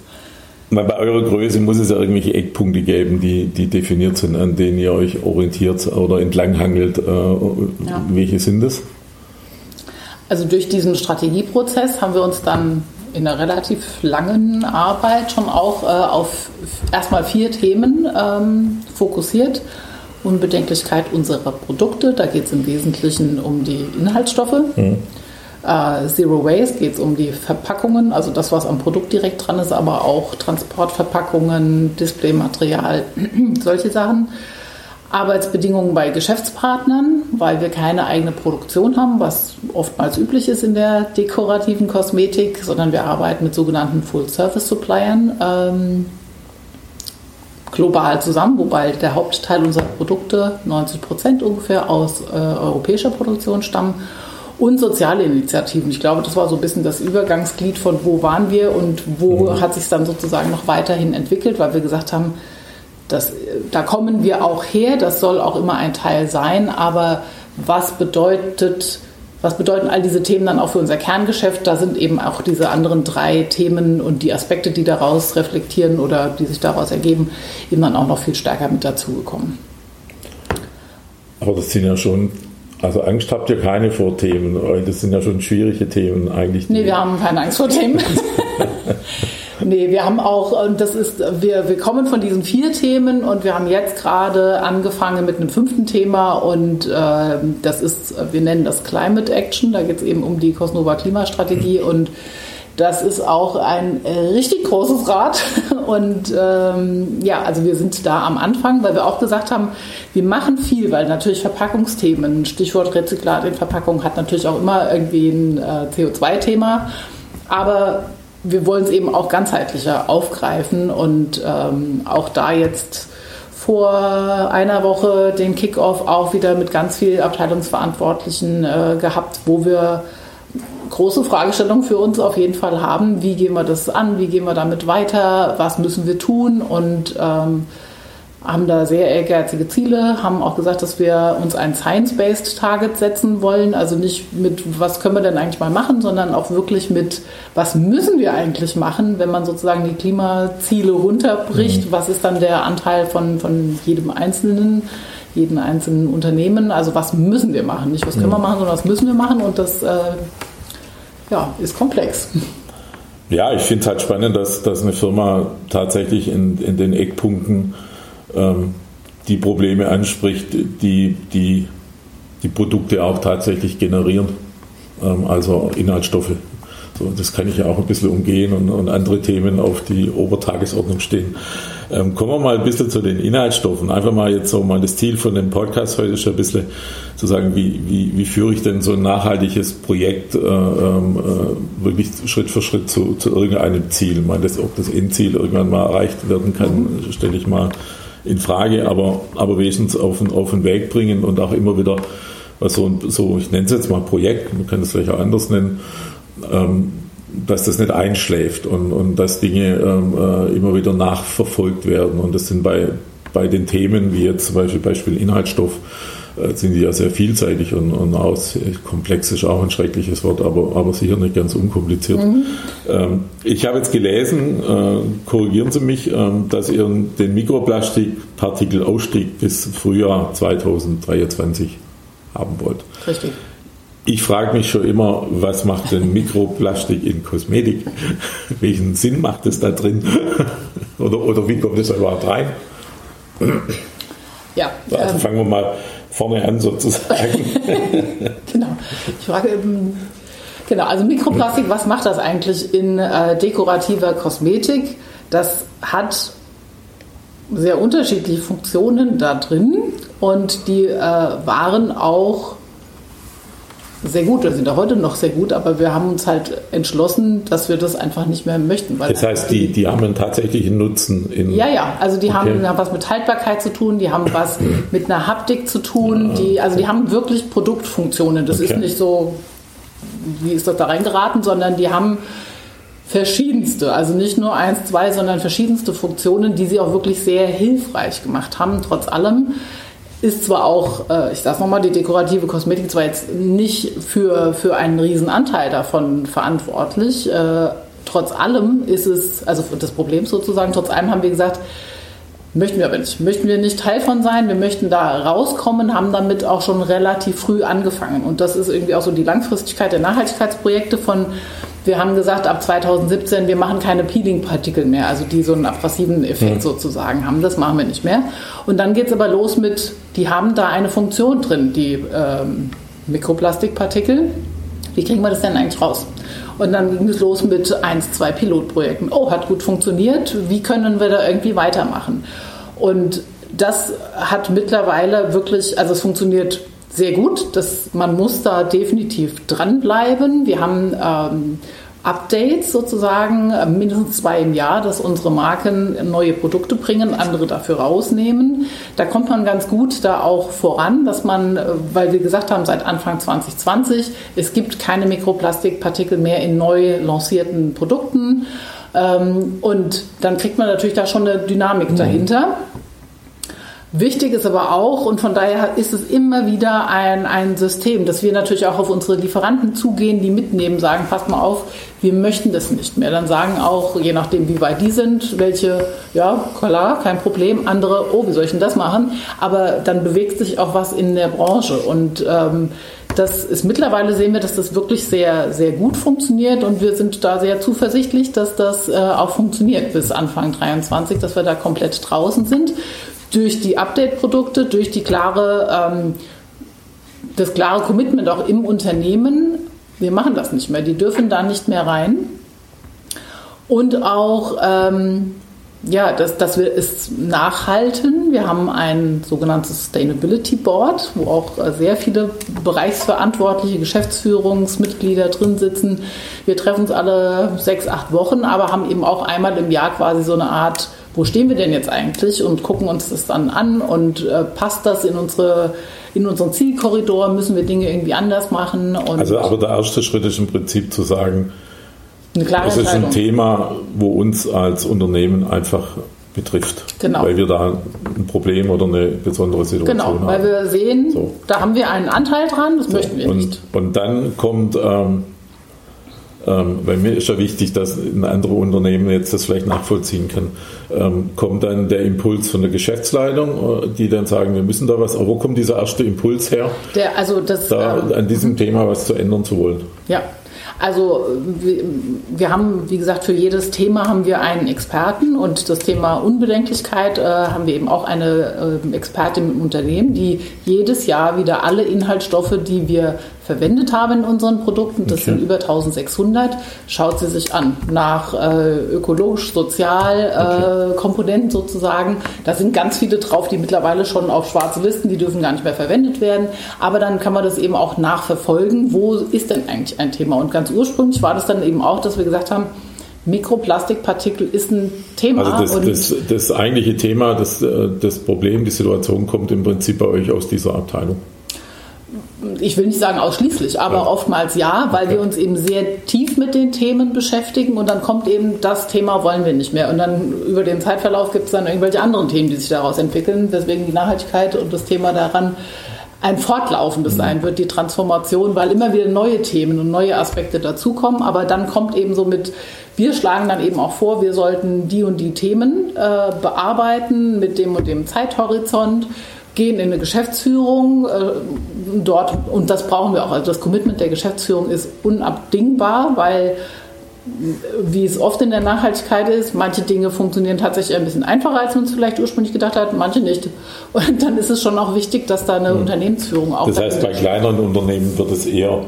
Speaker 2: bei eurer Größe muss es ja irgendwelche Eckpunkte geben, die, die definiert sind, an denen ihr euch orientiert oder entlanghangelt. Äh, ja. Welche sind das?
Speaker 3: Also durch diesen Strategieprozess haben wir uns dann in einer relativ langen Arbeit schon auch äh, auf erstmal vier Themen ähm, fokussiert. Unbedenklichkeit unserer Produkte. Da geht es im Wesentlichen um die Inhaltsstoffe. Mhm. Äh, Zero Waste geht es um die Verpackungen, also das, was am Produkt direkt dran ist, aber auch Transportverpackungen, Displaymaterial, solche Sachen. Arbeitsbedingungen bei Geschäftspartnern, weil wir keine eigene Produktion haben, was oftmals üblich ist in der dekorativen Kosmetik, sondern wir arbeiten mit sogenannten Full-Service-Suppliern. Ähm, global zusammen, wobei der Hauptteil unserer Produkte, 90 Prozent ungefähr, aus äh, europäischer Produktion stammen und soziale Initiativen. Ich glaube, das war so ein bisschen das Übergangsglied von wo waren wir und wo mhm. hat sich dann sozusagen noch weiterhin entwickelt, weil wir gesagt haben, das, da kommen wir auch her, das soll auch immer ein Teil sein, aber was bedeutet was bedeuten all diese Themen dann auch für unser Kerngeschäft? Da sind eben auch diese anderen drei Themen und die Aspekte, die daraus reflektieren oder die sich daraus ergeben, eben dann auch noch viel stärker mit dazugekommen.
Speaker 2: Aber das sind ja schon, also Angst habt ihr keine vor Themen, das sind ja schon schwierige Themen eigentlich.
Speaker 3: Nee, wir haben keine Angst vor Themen. Nee, wir haben auch, und das ist, wir, wir kommen von diesen vier Themen und wir haben jetzt gerade angefangen mit einem fünften Thema und äh, das ist, wir nennen das Climate Action, da geht es eben um die Cosnova Klimastrategie und das ist auch ein richtig großes Rad. Und ähm, ja, also wir sind da am Anfang, weil wir auch gesagt haben, wir machen viel, weil natürlich Verpackungsthemen, Stichwort Rezyklat in Verpackung hat natürlich auch immer irgendwie ein äh, CO2-Thema. Aber wir wollen es eben auch ganzheitlicher aufgreifen und ähm, auch da jetzt vor einer Woche den Kickoff auch wieder mit ganz vielen Abteilungsverantwortlichen äh, gehabt, wo wir große Fragestellungen für uns auf jeden Fall haben. Wie gehen wir das an? Wie gehen wir damit weiter? Was müssen wir tun? Und ähm, haben da sehr ehrgeizige Ziele, haben auch gesagt, dass wir uns ein Science-Based Target setzen wollen. Also nicht mit, was können wir denn eigentlich mal machen, sondern auch wirklich mit, was müssen wir eigentlich machen, wenn man sozusagen die Klimaziele runterbricht. Mhm. Was ist dann der Anteil von, von jedem Einzelnen, jedem einzelnen Unternehmen? Also was müssen wir machen? Nicht, was können wir mhm. machen, sondern was müssen wir machen? Und das äh, ja, ist komplex.
Speaker 2: Ja, ich finde es halt spannend, dass, dass eine Firma tatsächlich in, in den Eckpunkten ähm, die Probleme anspricht, die, die die Produkte auch tatsächlich generieren, ähm, also Inhaltsstoffe. So, das kann ich ja auch ein bisschen umgehen und, und andere Themen auf die Obertagesordnung stehen. Ähm, kommen wir mal ein bisschen zu den Inhaltsstoffen. Einfach mal jetzt so mal das Ziel von dem Podcast heute ist ja ein bisschen zu sagen, wie, wie, wie führe ich denn so ein nachhaltiges Projekt äh, ähm, äh, wirklich Schritt für Schritt zu, zu irgendeinem Ziel. Ich meine, das, ob das Endziel irgendwann mal erreicht werden kann, mhm. stelle ich mal in Frage, aber, aber wenigstens auf, auf den Weg bringen und auch immer wieder so, so ich nenne es jetzt mal Projekt, man kann es vielleicht auch anders nennen, ähm, dass das nicht einschläft und, und dass Dinge ähm, äh, immer wieder nachverfolgt werden. Und das sind bei, bei den Themen, wie jetzt zum Beispiel Beispiel Inhaltsstoff, sind die ja sehr vielseitig und, und aus, komplex ist auch ein schreckliches Wort, aber, aber sicher nicht ganz unkompliziert. Mhm. Ähm, ich habe jetzt gelesen, äh, korrigieren Sie mich, ähm, dass ihr den Mikroplastikpartikelausstieg bis Frühjahr 2023 haben wollt.
Speaker 3: Richtig.
Speaker 2: Ich frage mich schon immer, was macht denn Mikroplastik in Kosmetik? Welchen Sinn macht es da drin? oder, oder wie kommt es überhaupt rein?
Speaker 3: Ja.
Speaker 2: Also ähm, fangen wir mal vorne an sozusagen.
Speaker 3: genau. Ich frage eben, genau, also Mikroplastik, was macht das eigentlich in äh, dekorativer Kosmetik? Das hat sehr unterschiedliche Funktionen da drin und die äh, waren auch sehr gut oder sind auch heute noch sehr gut, aber wir haben uns halt entschlossen, dass wir das einfach nicht mehr möchten.
Speaker 2: das heißt, die, die haben einen tatsächlichen Nutzen.
Speaker 3: In ja, ja, also die okay. haben, haben was mit Haltbarkeit zu tun, die haben was mit einer Haptik zu tun, die, also die haben wirklich Produktfunktionen. Das okay. ist nicht so, wie ist das da reingeraten, sondern die haben verschiedenste, also nicht nur eins, zwei, sondern verschiedenste Funktionen, die sie auch wirklich sehr hilfreich gemacht haben, trotz allem ist zwar auch, äh, ich sage nochmal, die dekorative Kosmetik zwar jetzt nicht für, für einen riesen Anteil davon verantwortlich, äh, trotz allem ist es, also das Problem sozusagen, trotz allem haben wir gesagt, möchten wir aber nicht, möchten wir nicht Teil von sein, wir möchten da rauskommen, haben damit auch schon relativ früh angefangen. Und das ist irgendwie auch so die Langfristigkeit der Nachhaltigkeitsprojekte von wir haben gesagt, ab 2017, wir machen keine Peeling-Partikel mehr, also die so einen abrasiven Effekt mhm. sozusagen haben. Das machen wir nicht mehr. Und dann geht es aber los mit, die haben da eine Funktion drin, die ähm, Mikroplastikpartikel. Wie kriegen wir das denn eigentlich raus? Und dann ging es los mit eins, zwei Pilotprojekten. Oh, hat gut funktioniert. Wie können wir da irgendwie weitermachen? Und das hat mittlerweile wirklich, also es funktioniert sehr gut. Das, man muss da definitiv dranbleiben. Wir haben ähm, Updates sozusagen, äh, mindestens zwei im Jahr, dass unsere Marken neue Produkte bringen, andere dafür rausnehmen. Da kommt man ganz gut da auch voran, dass man, äh, weil wir gesagt haben, seit Anfang 2020, es gibt keine Mikroplastikpartikel mehr in neu lancierten Produkten. Ähm, und dann kriegt man natürlich da schon eine Dynamik mhm. Wichtig ist aber auch, und von daher ist es immer wieder ein, ein System, dass wir natürlich auch auf unsere Lieferanten zugehen, die mitnehmen, sagen, passt mal auf, wir möchten das nicht mehr. Dann sagen auch, je nachdem, wie weit die sind, welche, ja, klar, kein Problem, andere, oh, wie soll ich denn das machen? Aber dann bewegt sich auch was in der Branche. Und ähm, das ist mittlerweile sehen wir, dass das wirklich sehr, sehr gut funktioniert und wir sind da sehr zuversichtlich, dass das äh, auch funktioniert bis Anfang 23, dass wir da komplett draußen sind durch die Update-Produkte, durch die klare, ähm, das klare Commitment auch im Unternehmen, wir machen das nicht mehr, die dürfen da nicht mehr rein. Und auch, ähm, ja, dass, dass wir es nachhalten. Wir haben ein sogenanntes Sustainability Board, wo auch sehr viele bereichsverantwortliche Geschäftsführungsmitglieder drin sitzen. Wir treffen uns alle sechs, acht Wochen, aber haben eben auch einmal im Jahr quasi so eine Art wo stehen wir denn jetzt eigentlich und gucken uns das dann an und äh, passt das in unsere in unseren Zielkorridor, müssen wir Dinge irgendwie anders machen.
Speaker 2: also aber der erste Schritt ist im Prinzip zu sagen, das ist ein Thema, wo uns als Unternehmen einfach betrifft.
Speaker 3: Genau.
Speaker 2: Weil wir da ein Problem oder eine besondere Situation genau, haben.
Speaker 3: Genau, weil wir sehen, so. da haben wir einen Anteil dran, das so. möchten wir
Speaker 2: und,
Speaker 3: nicht.
Speaker 2: Und dann kommt ähm, ähm, weil mir ist ja wichtig, dass ein anderes Unternehmen jetzt das vielleicht nachvollziehen kann. Ähm, kommt dann der Impuls von der Geschäftsleitung, äh, die dann sagen, wir müssen da was, aber wo kommt dieser erste Impuls her?
Speaker 3: Der, also das,
Speaker 2: da ähm, an diesem Thema was zu ändern zu wollen?
Speaker 3: Ja, Also wir, wir, haben, wie gesagt, für jedes Thema haben wir einen Experten und das Thema Unbedenklichkeit äh, haben wir eben auch eine äh, Expertin im Unternehmen, die jedes Jahr wieder alle Inhaltsstoffe, die wir verwendet haben in unseren Produkten, das okay. sind über 1600, schaut sie sich an nach äh, ökologisch, sozial äh, okay. Komponenten sozusagen. Da sind ganz viele drauf, die mittlerweile schon auf schwarze Listen, die dürfen gar nicht mehr verwendet werden. Aber dann kann man das eben auch nachverfolgen, wo ist denn eigentlich ein Thema. Und ganz ursprünglich war das dann eben auch, dass wir gesagt haben, Mikroplastikpartikel ist ein Thema.
Speaker 2: Also das, das, das eigentliche Thema, das, äh, das Problem, die Situation kommt im Prinzip bei euch aus dieser Abteilung
Speaker 3: ich will nicht sagen ausschließlich, aber ja. oftmals ja, weil okay. wir uns eben sehr tief mit den Themen beschäftigen und dann kommt eben das Thema wollen wir nicht mehr. Und dann über den Zeitverlauf gibt es dann irgendwelche anderen Themen, die sich daraus entwickeln, weswegen die Nachhaltigkeit und das Thema daran ein fortlaufendes mhm. sein wird, die Transformation, weil immer wieder neue Themen und neue Aspekte dazukommen. Aber dann kommt eben so mit, wir schlagen dann eben auch vor, wir sollten die und die Themen äh, bearbeiten mit dem und dem Zeithorizont gehen in eine Geschäftsführung äh, dort, und das brauchen wir auch, also das Commitment der Geschäftsführung ist unabdingbar, weil wie es oft in der Nachhaltigkeit ist, manche Dinge funktionieren tatsächlich ein bisschen einfacher, als man es vielleicht ursprünglich gedacht hat, manche nicht. Und dann ist es schon auch wichtig, dass da eine mhm. Unternehmensführung auch.
Speaker 2: Das heißt, bei kleineren Unternehmen wird es eher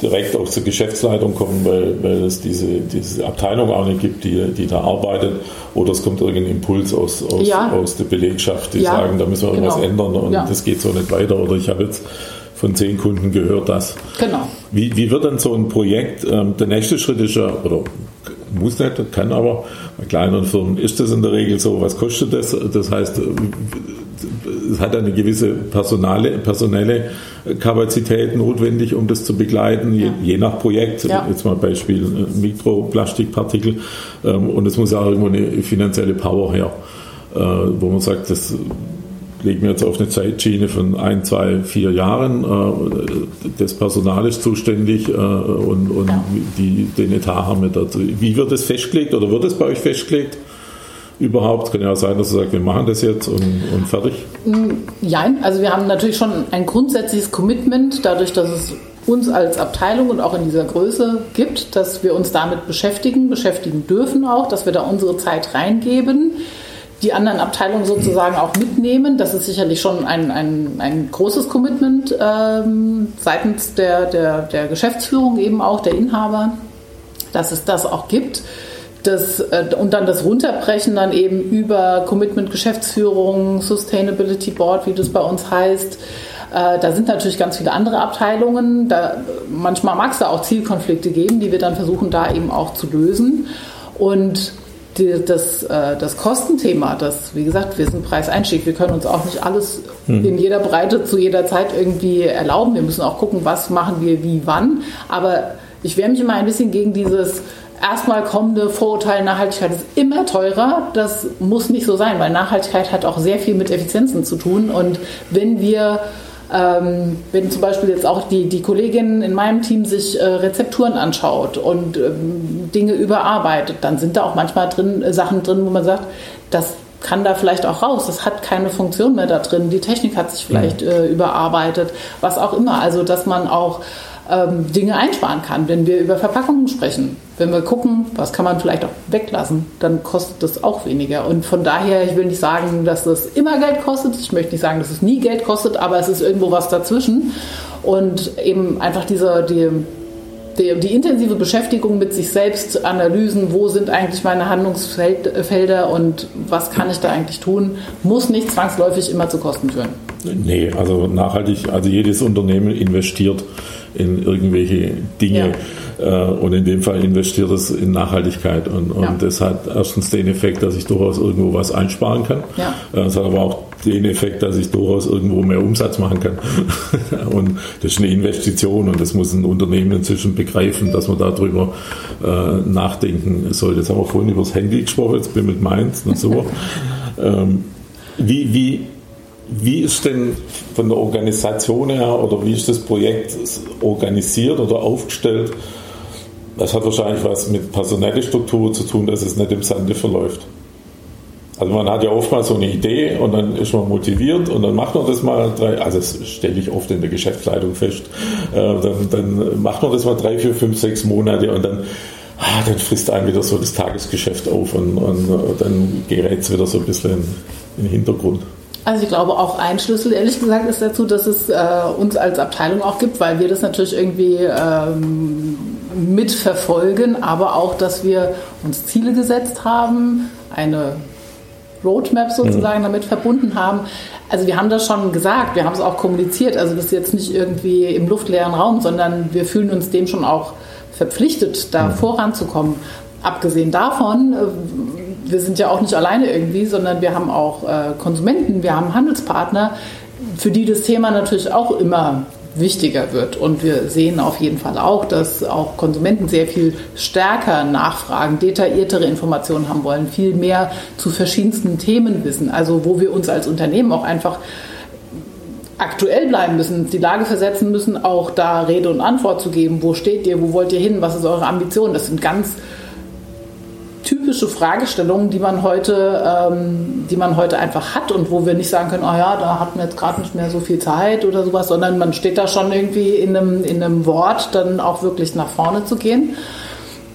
Speaker 2: direkt aus der Geschäftsleitung kommen, weil, weil es diese, diese Abteilung auch nicht gibt, die, die da arbeitet. Oder es kommt irgendein Impuls aus, aus, ja. aus der Belegschaft, die ja, sagen, da müssen wir irgendwas genau. ändern und ja. das geht so nicht weiter. Oder ich habe jetzt von zehn Kunden gehört, dass.
Speaker 3: Genau.
Speaker 2: Wie, wie wird dann so ein Projekt, ähm, der nächste Schritt ist ja, oder muss nicht, kann aber, bei kleineren Firmen ist das in der Regel so, was kostet das? Das heißt, es hat eine gewisse personale, personelle Kapazität notwendig, um das zu begleiten, je, je nach Projekt. Ja. Jetzt mal Beispiel äh, Mikroplastikpartikel. Ähm, und es muss ja irgendwo eine finanzielle Power her, äh, wo man sagt, das legen wir jetzt auf eine Zeitschiene von ein, zwei, vier Jahren. Äh, das Personal ist zuständig und, und ja. die, den Etat haben wir dazu. Wie wird das festgelegt oder wird es bei euch festgelegt? überhaupt? Kann ja auch sein, dass du sagst, wir machen das jetzt und, und fertig.
Speaker 3: Ja, mm, also wir haben natürlich schon ein grundsätzliches Commitment, dadurch, dass es uns als Abteilung und auch in dieser Größe gibt, dass wir uns damit beschäftigen, beschäftigen dürfen auch, dass wir da unsere Zeit reingeben, die anderen Abteilungen sozusagen auch mitnehmen. Das ist sicherlich schon ein, ein, ein großes Commitment ähm, seitens der, der, der Geschäftsführung eben auch, der Inhaber, dass es das auch gibt das, äh, und dann das Runterbrechen dann eben über Commitment Geschäftsführung, Sustainability Board, wie das bei uns heißt. Äh, da sind natürlich ganz viele andere Abteilungen. Da, manchmal mag es da auch Zielkonflikte geben, die wir dann versuchen da eben auch zu lösen. Und die, das, äh, das Kostenthema, das, wie gesagt, wir sind Preiseinstieg. Wir können uns auch nicht alles hm. in jeder Breite zu jeder Zeit irgendwie erlauben. Wir müssen auch gucken, was machen wir wie wann. Aber ich wehre mich immer ein bisschen gegen dieses erstmal kommende Vorurteil, Nachhaltigkeit ist immer teurer. Das muss nicht so sein, weil Nachhaltigkeit hat auch sehr viel mit Effizienzen zu tun. Und wenn wir ähm, wenn zum Beispiel jetzt auch die, die Kollegin in meinem Team sich äh, Rezepturen anschaut und ähm, Dinge überarbeitet, dann sind da auch manchmal drin äh, Sachen drin, wo man sagt, das kann da vielleicht auch raus. Das hat keine Funktion mehr da drin. Die Technik hat sich vielleicht äh, überarbeitet, was auch immer. Also dass man auch ähm, Dinge einsparen kann, wenn wir über Verpackungen sprechen. Wenn wir gucken, was kann man vielleicht auch weglassen, dann kostet das auch weniger. Und von daher, ich will nicht sagen, dass das immer Geld kostet. Ich möchte nicht sagen, dass es nie Geld kostet, aber es ist irgendwo was dazwischen. Und eben einfach diese, die, die, die, intensive Beschäftigung mit sich selbst, Analysen, wo sind eigentlich meine Handlungsfelder und was kann ich da eigentlich tun, muss nicht zwangsläufig immer zu Kosten führen.
Speaker 2: Nee, also nachhaltig, also jedes Unternehmen investiert in irgendwelche Dinge. Ja. Äh, und in dem Fall investiert es in Nachhaltigkeit. Und, und ja. das hat erstens den Effekt, dass ich durchaus irgendwo was einsparen kann. Ja. Äh, es hat aber auch den Effekt, dass ich durchaus irgendwo mehr Umsatz machen kann. und das ist eine Investition und das muss ein Unternehmen inzwischen begreifen, dass man darüber äh, nachdenken sollte. Jetzt haben wir vorhin über das Handy gesprochen, jetzt bin ich mit meins und so. ähm, wie, wie, wie ist denn von der Organisation her oder wie ist das Projekt organisiert oder aufgestellt? Das hat wahrscheinlich was mit personeller Struktur zu tun, dass es nicht im Sande verläuft. Also man hat ja oftmals so eine Idee und dann ist man motiviert und dann macht man das mal drei, also das stelle ich oft in der Geschäftsleitung fest, äh, dann, dann macht man das mal drei, vier, fünf, sechs Monate und dann, ah, dann frisst einem wieder so das Tagesgeschäft auf und, und dann gerät es wieder so ein bisschen in, in den Hintergrund.
Speaker 3: Also ich glaube auch ein Schlüssel, ehrlich gesagt, ist dazu, dass es äh, uns als Abteilung auch gibt, weil wir das natürlich irgendwie ähm, mitverfolgen, aber auch, dass wir uns Ziele gesetzt haben, eine Roadmap sozusagen mhm. damit verbunden haben. Also wir haben das schon gesagt, wir haben es auch kommuniziert. Also das ist jetzt nicht irgendwie im luftleeren Raum, sondern wir fühlen uns dem schon auch verpflichtet, da mhm. voranzukommen. Abgesehen davon, äh, wir sind ja auch nicht alleine irgendwie, sondern wir haben auch äh, Konsumenten, wir haben Handelspartner, für die das Thema natürlich auch immer wichtiger wird. Und wir sehen auf jeden Fall auch, dass auch Konsumenten sehr viel stärker nachfragen, detailliertere Informationen haben wollen, viel mehr zu verschiedensten Themen wissen. Also wo wir uns als Unternehmen auch einfach aktuell bleiben müssen, die Lage versetzen müssen, auch da Rede und Antwort zu geben. Wo steht ihr? Wo wollt ihr hin? Was ist eure Ambition? Das sind ganz typische Fragestellungen, die man heute, ähm, die man heute einfach hat und wo wir nicht sagen können, oh ja, da hatten wir jetzt gerade nicht mehr so viel Zeit oder sowas, sondern man steht da schon irgendwie in einem, in einem Wort, dann auch wirklich nach vorne zu gehen.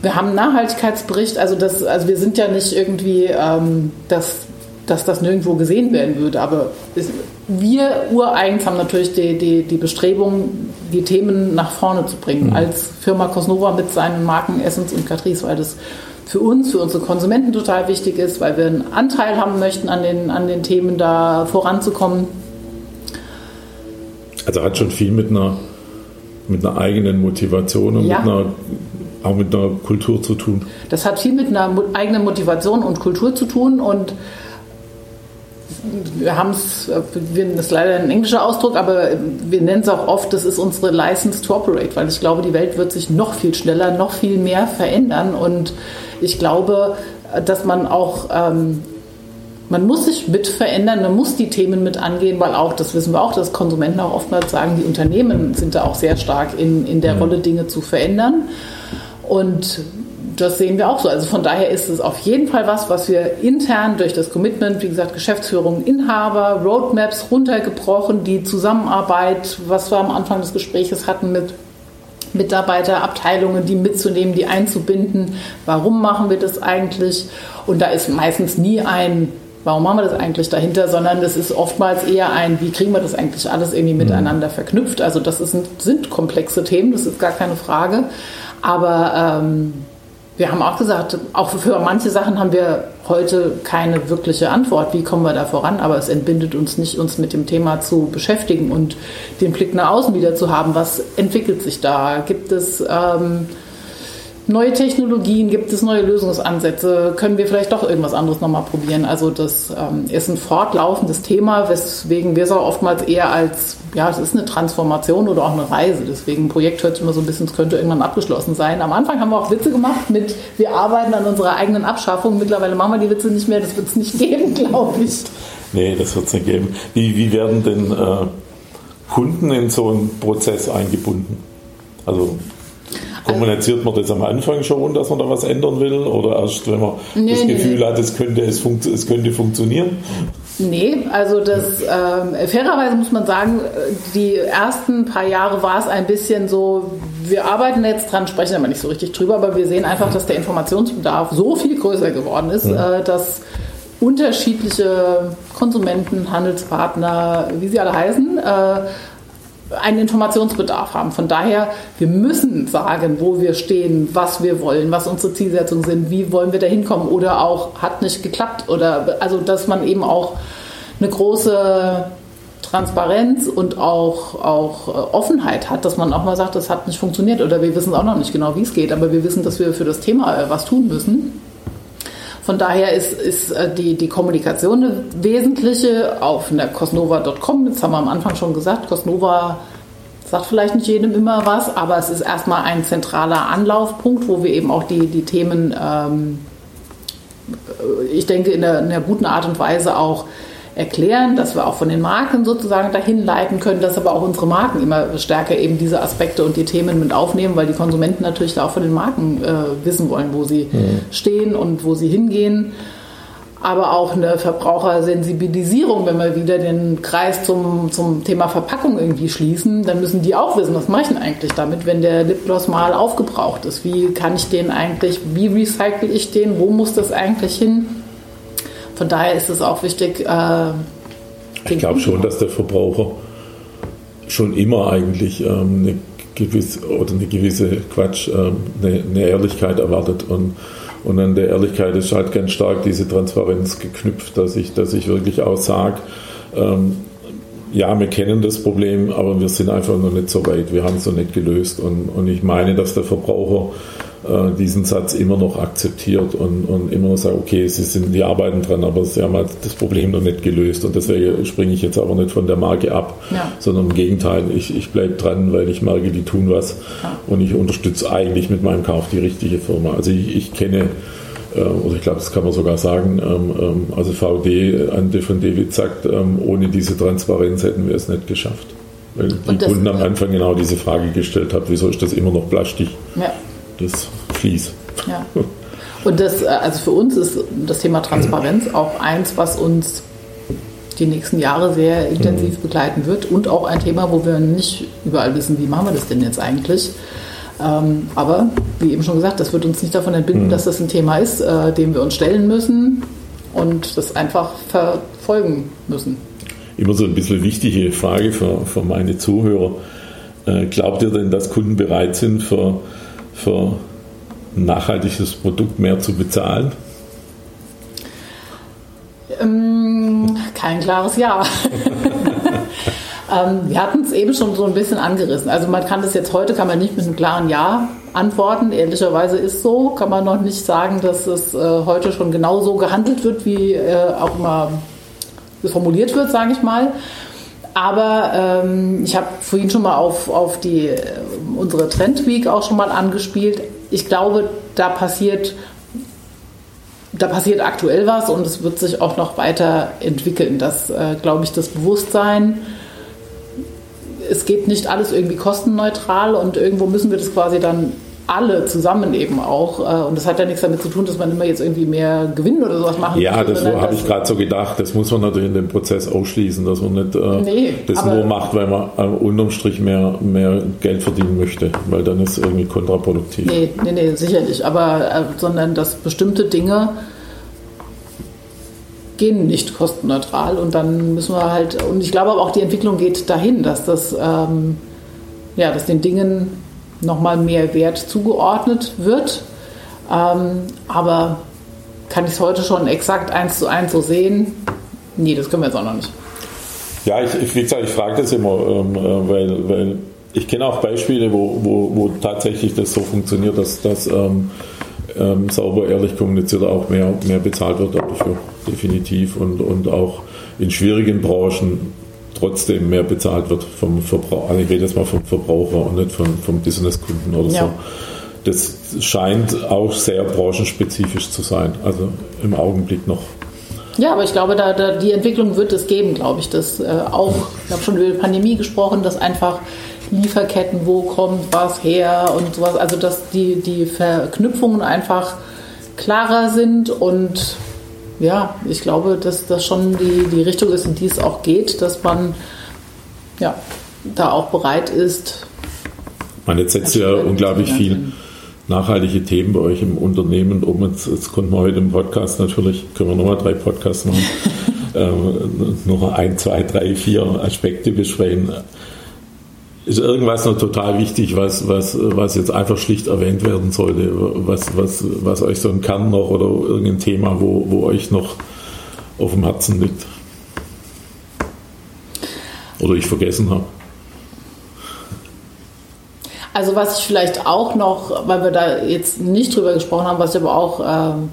Speaker 3: Wir haben einen Nachhaltigkeitsbericht, also das, also wir sind ja nicht irgendwie, ähm, dass, dass das nirgendwo gesehen werden würde, aber es, wir ureigens haben natürlich die, die, die Bestrebung, die Themen nach vorne zu bringen, mhm. als Firma Cosnova mit seinen Marken Essence und Catrice, weil das für uns, für unsere Konsumenten total wichtig ist, weil wir einen Anteil haben möchten, an den, an den Themen da voranzukommen.
Speaker 2: Also hat schon viel mit einer, mit einer eigenen Motivation und ja. mit einer, auch mit einer Kultur zu tun.
Speaker 3: Das hat viel mit einer eigenen Motivation und Kultur zu tun und wir haben es, das ist leider ein englischer Ausdruck, aber wir nennen es auch oft, das ist unsere License to Operate, weil ich glaube, die Welt wird sich noch viel schneller, noch viel mehr verändern und ich glaube, dass man auch, ähm, man muss sich mit verändern, man muss die Themen mit angehen, weil auch, das wissen wir auch, dass Konsumenten auch oftmals sagen, die Unternehmen sind da auch sehr stark in, in der Rolle, Dinge zu verändern. Und das sehen wir auch so. Also von daher ist es auf jeden Fall was, was wir intern durch das Commitment, wie gesagt, Geschäftsführung, Inhaber, Roadmaps runtergebrochen, die Zusammenarbeit, was wir am Anfang des Gesprächs hatten mit Mitarbeiterabteilungen, die mitzunehmen, die einzubinden. Warum machen wir das eigentlich? Und da ist meistens nie ein, warum machen wir das eigentlich dahinter, sondern das ist oftmals eher ein, wie kriegen wir das eigentlich alles irgendwie miteinander verknüpft. Also das ist, sind komplexe Themen, das ist gar keine Frage. Aber ähm, wir haben auch gesagt, auch für manche Sachen haben wir heute keine wirkliche Antwort. Wie kommen wir da voran? Aber es entbindet uns nicht, uns mit dem Thema zu beschäftigen und den Blick nach außen wieder zu haben. Was entwickelt sich da? Gibt es ähm, neue Technologien, gibt es neue Lösungsansätze, können wir vielleicht doch irgendwas anderes nochmal probieren. Also das ähm, ist ein fortlaufendes Thema, weswegen wir es auch oftmals eher als, ja, es ist eine Transformation oder auch eine Reise. Deswegen ein Projekt hört sich immer so ein bisschen, es könnte irgendwann abgeschlossen sein. Am Anfang haben wir auch Witze gemacht mit, wir arbeiten an unserer eigenen Abschaffung. Mittlerweile machen wir die Witze nicht mehr, das wird es nicht geben, glaube ich.
Speaker 2: Nee, das wird es nicht geben. Wie, wie werden denn äh, Kunden in so einen Prozess eingebunden? Also Kommuniziert man das am Anfang schon, dass man da was ändern will? Oder erst, wenn man nee, das Gefühl nee. hat, es könnte, es, funkt, es könnte funktionieren?
Speaker 3: Nee, also das ähm, fairerweise muss man sagen, die ersten paar Jahre war es ein bisschen so, wir arbeiten jetzt dran, sprechen aber nicht so richtig drüber, aber wir sehen einfach, dass der Informationsbedarf so viel größer geworden ist, äh, dass unterschiedliche Konsumenten, Handelspartner, wie sie alle heißen, äh, einen Informationsbedarf haben. Von daher, wir müssen sagen, wo wir stehen, was wir wollen, was unsere Zielsetzungen sind, wie wollen wir da hinkommen oder auch hat nicht geklappt oder also dass man eben auch eine große Transparenz und auch, auch äh, Offenheit hat, dass man auch mal sagt, das hat nicht funktioniert oder wir wissen auch noch nicht genau, wie es geht, aber wir wissen, dass wir für das Thema äh, was tun müssen. Von daher ist, ist äh, die, die Kommunikation eine wesentliche auf einer cosnova.com. Das haben wir am Anfang schon gesagt. Cosnova sagt vielleicht nicht jedem immer was, aber es ist erstmal ein zentraler Anlaufpunkt, wo wir eben auch die, die Themen, ähm, ich denke, in einer, in einer guten Art und Weise auch erklären, dass wir auch von den Marken sozusagen dahin leiten können, dass aber auch unsere Marken immer stärker eben diese Aspekte und die Themen mit aufnehmen, weil die Konsumenten natürlich da auch von den Marken äh, wissen wollen, wo sie mhm. stehen und wo sie hingehen. aber auch eine Verbrauchersensibilisierung, wenn wir wieder den Kreis zum, zum Thema Verpackung irgendwie schließen, dann müssen die auch wissen, was mache ich denn eigentlich damit, wenn der Lipgloss mal aufgebraucht ist. Wie kann ich den eigentlich, wie recycle ich den, wo muss das eigentlich hin? Von daher ist es auch wichtig. Äh,
Speaker 2: ich glaube schon, dass der Verbraucher schon immer eigentlich ähm, eine gewisse oder eine gewisse Quatsch, ähm, eine, eine Ehrlichkeit erwartet und und an der Ehrlichkeit ist halt ganz stark diese Transparenz geknüpft, dass ich, dass ich wirklich auch sage, ähm, ja, wir kennen das Problem, aber wir sind einfach noch nicht so weit. Wir haben es noch nicht gelöst. Und, und ich meine, dass der Verbraucher diesen Satz immer noch akzeptiert und, und immer noch sagt, okay, sie sind, die arbeiten dran, aber sie haben halt das Problem noch nicht gelöst. Und deswegen springe ich jetzt aber nicht von der Marke ab, ja. sondern im Gegenteil, ich, ich bleibe dran, weil ich merke, die tun was ja. und ich unterstütze eigentlich mit meinem Kauf die richtige Firma. Also ich, ich kenne äh, oder ich glaube, das kann man sogar sagen, ähm, ähm, also VD an von David sagt, ähm, ohne diese Transparenz hätten wir es nicht geschafft. Weil die Kunden am Anfang genau diese Frage gestellt haben, wieso ist das immer noch Plastik? Ja das Vlies.
Speaker 3: Ja. Und das, äh, also für uns ist das Thema Transparenz auch eins, was uns die nächsten Jahre sehr intensiv mhm. begleiten wird und auch ein Thema, wo wir nicht überall wissen, wie machen wir das denn jetzt eigentlich. Ähm, aber wie eben schon gesagt, das wird uns nicht davon entbinden, mhm. dass das ein Thema ist, äh, dem wir uns stellen müssen und das einfach verfolgen müssen.
Speaker 2: Immer so ein bisschen wichtige Frage für, für meine Zuhörer. Äh, glaubt ihr denn, dass Kunden bereit sind, für für ein nachhaltiges Produkt mehr zu bezahlen?
Speaker 3: Ähm, kein klares Ja. ähm, wir hatten es eben schon so ein bisschen angerissen. Also man kann das jetzt heute, kann man nicht mit einem klaren Ja antworten. Ehrlicherweise ist so, kann man noch nicht sagen, dass es äh, heute schon genau so gehandelt wird, wie äh, auch immer formuliert wird, sage ich mal. Aber ähm, ich habe vorhin schon mal auf, auf die, äh, unsere Trend Week auch schon mal angespielt. Ich glaube, da passiert, da passiert aktuell was und es wird sich auch noch weiter entwickeln. Das, äh, glaube ich, das Bewusstsein. Es geht nicht alles irgendwie kostenneutral und irgendwo müssen wir das quasi dann alle zusammen eben auch. Äh, und das hat ja nichts damit zu tun, dass man immer jetzt irgendwie mehr Gewinn oder sowas machen
Speaker 2: Ja, muss, das habe ich gerade so gedacht. Das muss man natürlich in dem Prozess ausschließen, dass man nicht äh, nee, das nur macht, weil man äh, unterm Strich mehr, mehr Geld verdienen möchte, weil dann ist es irgendwie kontraproduktiv.
Speaker 3: Nee, nee, nee, sicherlich. Aber, äh, sondern dass bestimmte Dinge gehen nicht kostenneutral und dann müssen wir halt, und ich glaube aber auch die Entwicklung geht dahin, dass das, ähm, ja, dass den Dingen nochmal mehr Wert zugeordnet wird. Ähm, aber kann ich es heute schon exakt eins zu eins so sehen? Nee, das können wir jetzt auch noch nicht.
Speaker 2: Ja, ich, ich, wie gesagt, ich frage das immer, ähm, äh, weil, weil ich kenne auch Beispiele, wo, wo, wo tatsächlich das so funktioniert, dass das ähm, ähm, sauber, ehrlich kommuniziert auch mehr, mehr bezahlt wird dafür, definitiv. Und, und auch in schwierigen Branchen trotzdem mehr bezahlt wird vom Verbraucher. Also ich rede jetzt mal vom Verbraucher und nicht vom, vom Businesskunden oder ja. so. Das scheint auch sehr branchenspezifisch zu sein, also im Augenblick noch.
Speaker 3: Ja, aber ich glaube, da, da die Entwicklung wird es geben, glaube ich. Das äh, auch, ich habe schon über die Pandemie gesprochen, dass einfach Lieferketten, wo kommt was her und sowas, also dass die, die Verknüpfungen einfach klarer sind und ja, ich glaube, dass das schon die, die Richtung ist, in die es auch geht, dass man ja, da auch bereit ist.
Speaker 2: Man jetzt setzt ja unglaublich viel nachhaltige Themen bei euch im Unternehmen um. Jetzt, jetzt konnten wir heute im Podcast natürlich, können wir nochmal drei Podcasts machen, ähm, noch ein, zwei, drei, vier Aspekte besprechen ist irgendwas noch total wichtig, was, was, was jetzt einfach schlicht erwähnt werden sollte, was, was, was euch so ein Kern noch oder irgendein Thema, wo, wo euch noch auf dem Herzen liegt? Oder ich vergessen habe?
Speaker 3: Also was ich vielleicht auch noch, weil wir da jetzt nicht drüber gesprochen haben, was ich aber auch ähm,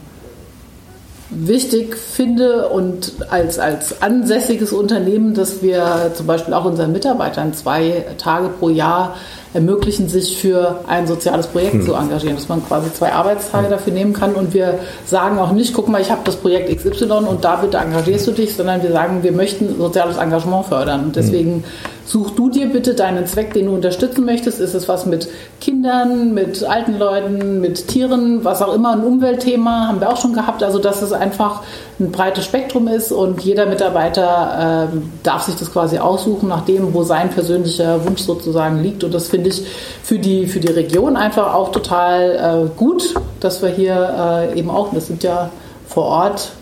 Speaker 3: wichtig finde und als, als ansässiges Unternehmen, dass wir zum Beispiel auch unseren Mitarbeitern zwei Tage pro Jahr ermöglichen, sich für ein soziales Projekt hm. zu engagieren, dass man quasi zwei Arbeitstage hm. dafür nehmen kann und wir sagen auch nicht, guck mal, ich habe das Projekt XY und da bitte engagierst du dich, sondern wir sagen, wir möchten soziales Engagement fördern und deswegen hm Such du dir bitte deinen Zweck, den du unterstützen möchtest. Ist es was mit Kindern, mit alten Leuten, mit Tieren, was auch immer, ein Umweltthema haben wir auch schon gehabt. Also dass es einfach ein breites Spektrum ist und jeder Mitarbeiter äh, darf sich das quasi aussuchen, nach dem, wo sein persönlicher Wunsch sozusagen liegt. Und das finde ich für die, für die Region einfach auch total äh, gut, dass wir hier äh, eben auch, das sind ja vor Ort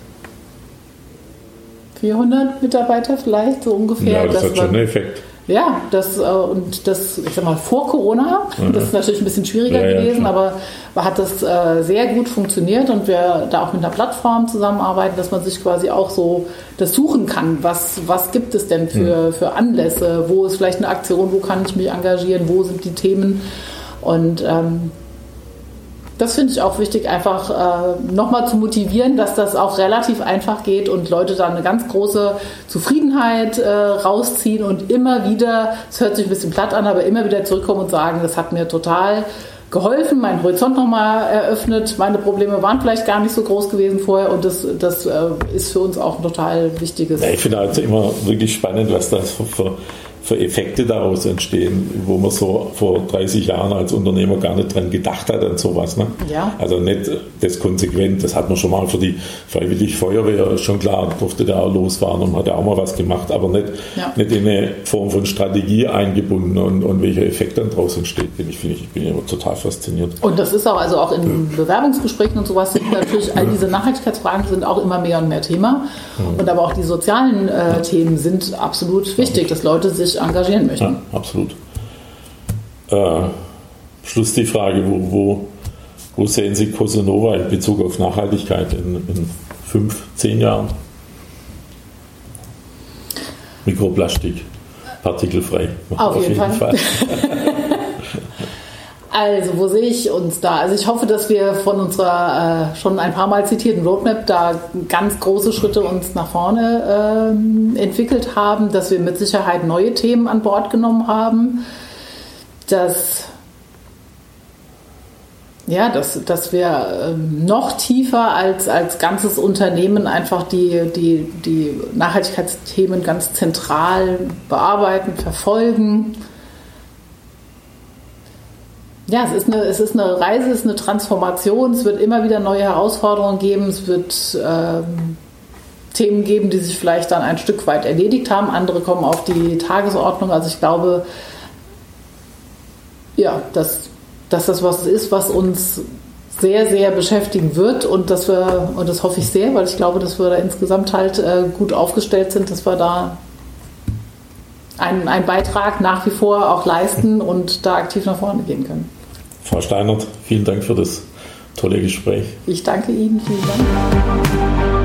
Speaker 3: 400 Mitarbeiter vielleicht, so ungefähr.
Speaker 2: Ja, das hat schon einen Effekt.
Speaker 3: Ja, das äh, und das, ich sag mal, vor Corona, mhm. das ist natürlich ein bisschen schwieriger ja, gewesen, ja, aber hat das äh, sehr gut funktioniert und wir da auch mit einer Plattform zusammenarbeiten, dass man sich quasi auch so das suchen kann. Was, was gibt es denn für, mhm. für Anlässe? Wo ist vielleicht eine Aktion? Wo kann ich mich engagieren? Wo sind die Themen? Und ähm, das finde ich auch wichtig, einfach äh, nochmal zu motivieren, dass das auch relativ einfach geht und Leute dann eine ganz große Zufriedenheit äh, rausziehen und immer wieder, es hört sich ein bisschen platt an, aber immer wieder zurückkommen und sagen, das hat mir total geholfen, meinen Horizont nochmal eröffnet. Meine Probleme waren vielleicht gar nicht so groß gewesen vorher und das, das äh, ist für uns auch ein total wichtiges.
Speaker 2: Ja, ich finde also immer wirklich spannend, was das für, für Effekte daraus entstehen, wo man so vor 30 Jahren als Unternehmer gar nicht dran gedacht hat an sowas. Ne? Ja. Also nicht das konsequent, das hat man schon mal für die Freiwillige Feuerwehr schon klar, durfte da auch losfahren und hat ja auch mal was gemacht, aber nicht, ja. nicht in eine Form von Strategie eingebunden und, und welcher Effekt dann daraus entsteht, bin ich, finde ich, ich bin immer total fasziniert.
Speaker 3: Und das ist auch, also auch in Bewerbungsgesprächen und sowas sind natürlich all diese Nachhaltigkeitsfragen sind auch immer mehr und mehr Thema. Mhm. Und aber auch die sozialen äh, Themen sind absolut wichtig, dass Leute sich engagieren möchten. Ja,
Speaker 2: absolut. Äh, Schluss die Frage, wo, wo, wo sehen Sie Cosanova in Bezug auf Nachhaltigkeit in, in fünf, zehn Jahren? Mikroplastik, partikelfrei.
Speaker 3: Auf, auf jeden, jeden, Fall. Fall. Also, wo sehe ich uns da? Also, ich hoffe, dass wir von unserer äh, schon ein paar Mal zitierten Roadmap da ganz große Schritte uns nach vorne äh, entwickelt haben, dass wir mit Sicherheit neue Themen an Bord genommen haben, dass ja, dass, dass wir ähm, noch tiefer als, als ganzes Unternehmen einfach die, die, die Nachhaltigkeitsthemen ganz zentral bearbeiten, verfolgen ja, es ist, eine, es ist eine Reise, es ist eine Transformation, es wird immer wieder neue Herausforderungen geben, es wird ähm, Themen geben, die sich vielleicht dann ein Stück weit erledigt haben, andere kommen auf die Tagesordnung. Also ich glaube, ja, dass, dass das was ist, was uns sehr, sehr beschäftigen wird und dass wir, und das hoffe ich sehr, weil ich glaube, dass wir da insgesamt halt äh, gut aufgestellt sind, dass wir da einen, einen Beitrag nach wie vor auch leisten und da aktiv nach vorne gehen können.
Speaker 2: Frau Steinert, vielen Dank für das tolle Gespräch.
Speaker 3: Ich danke Ihnen, vielen Dank.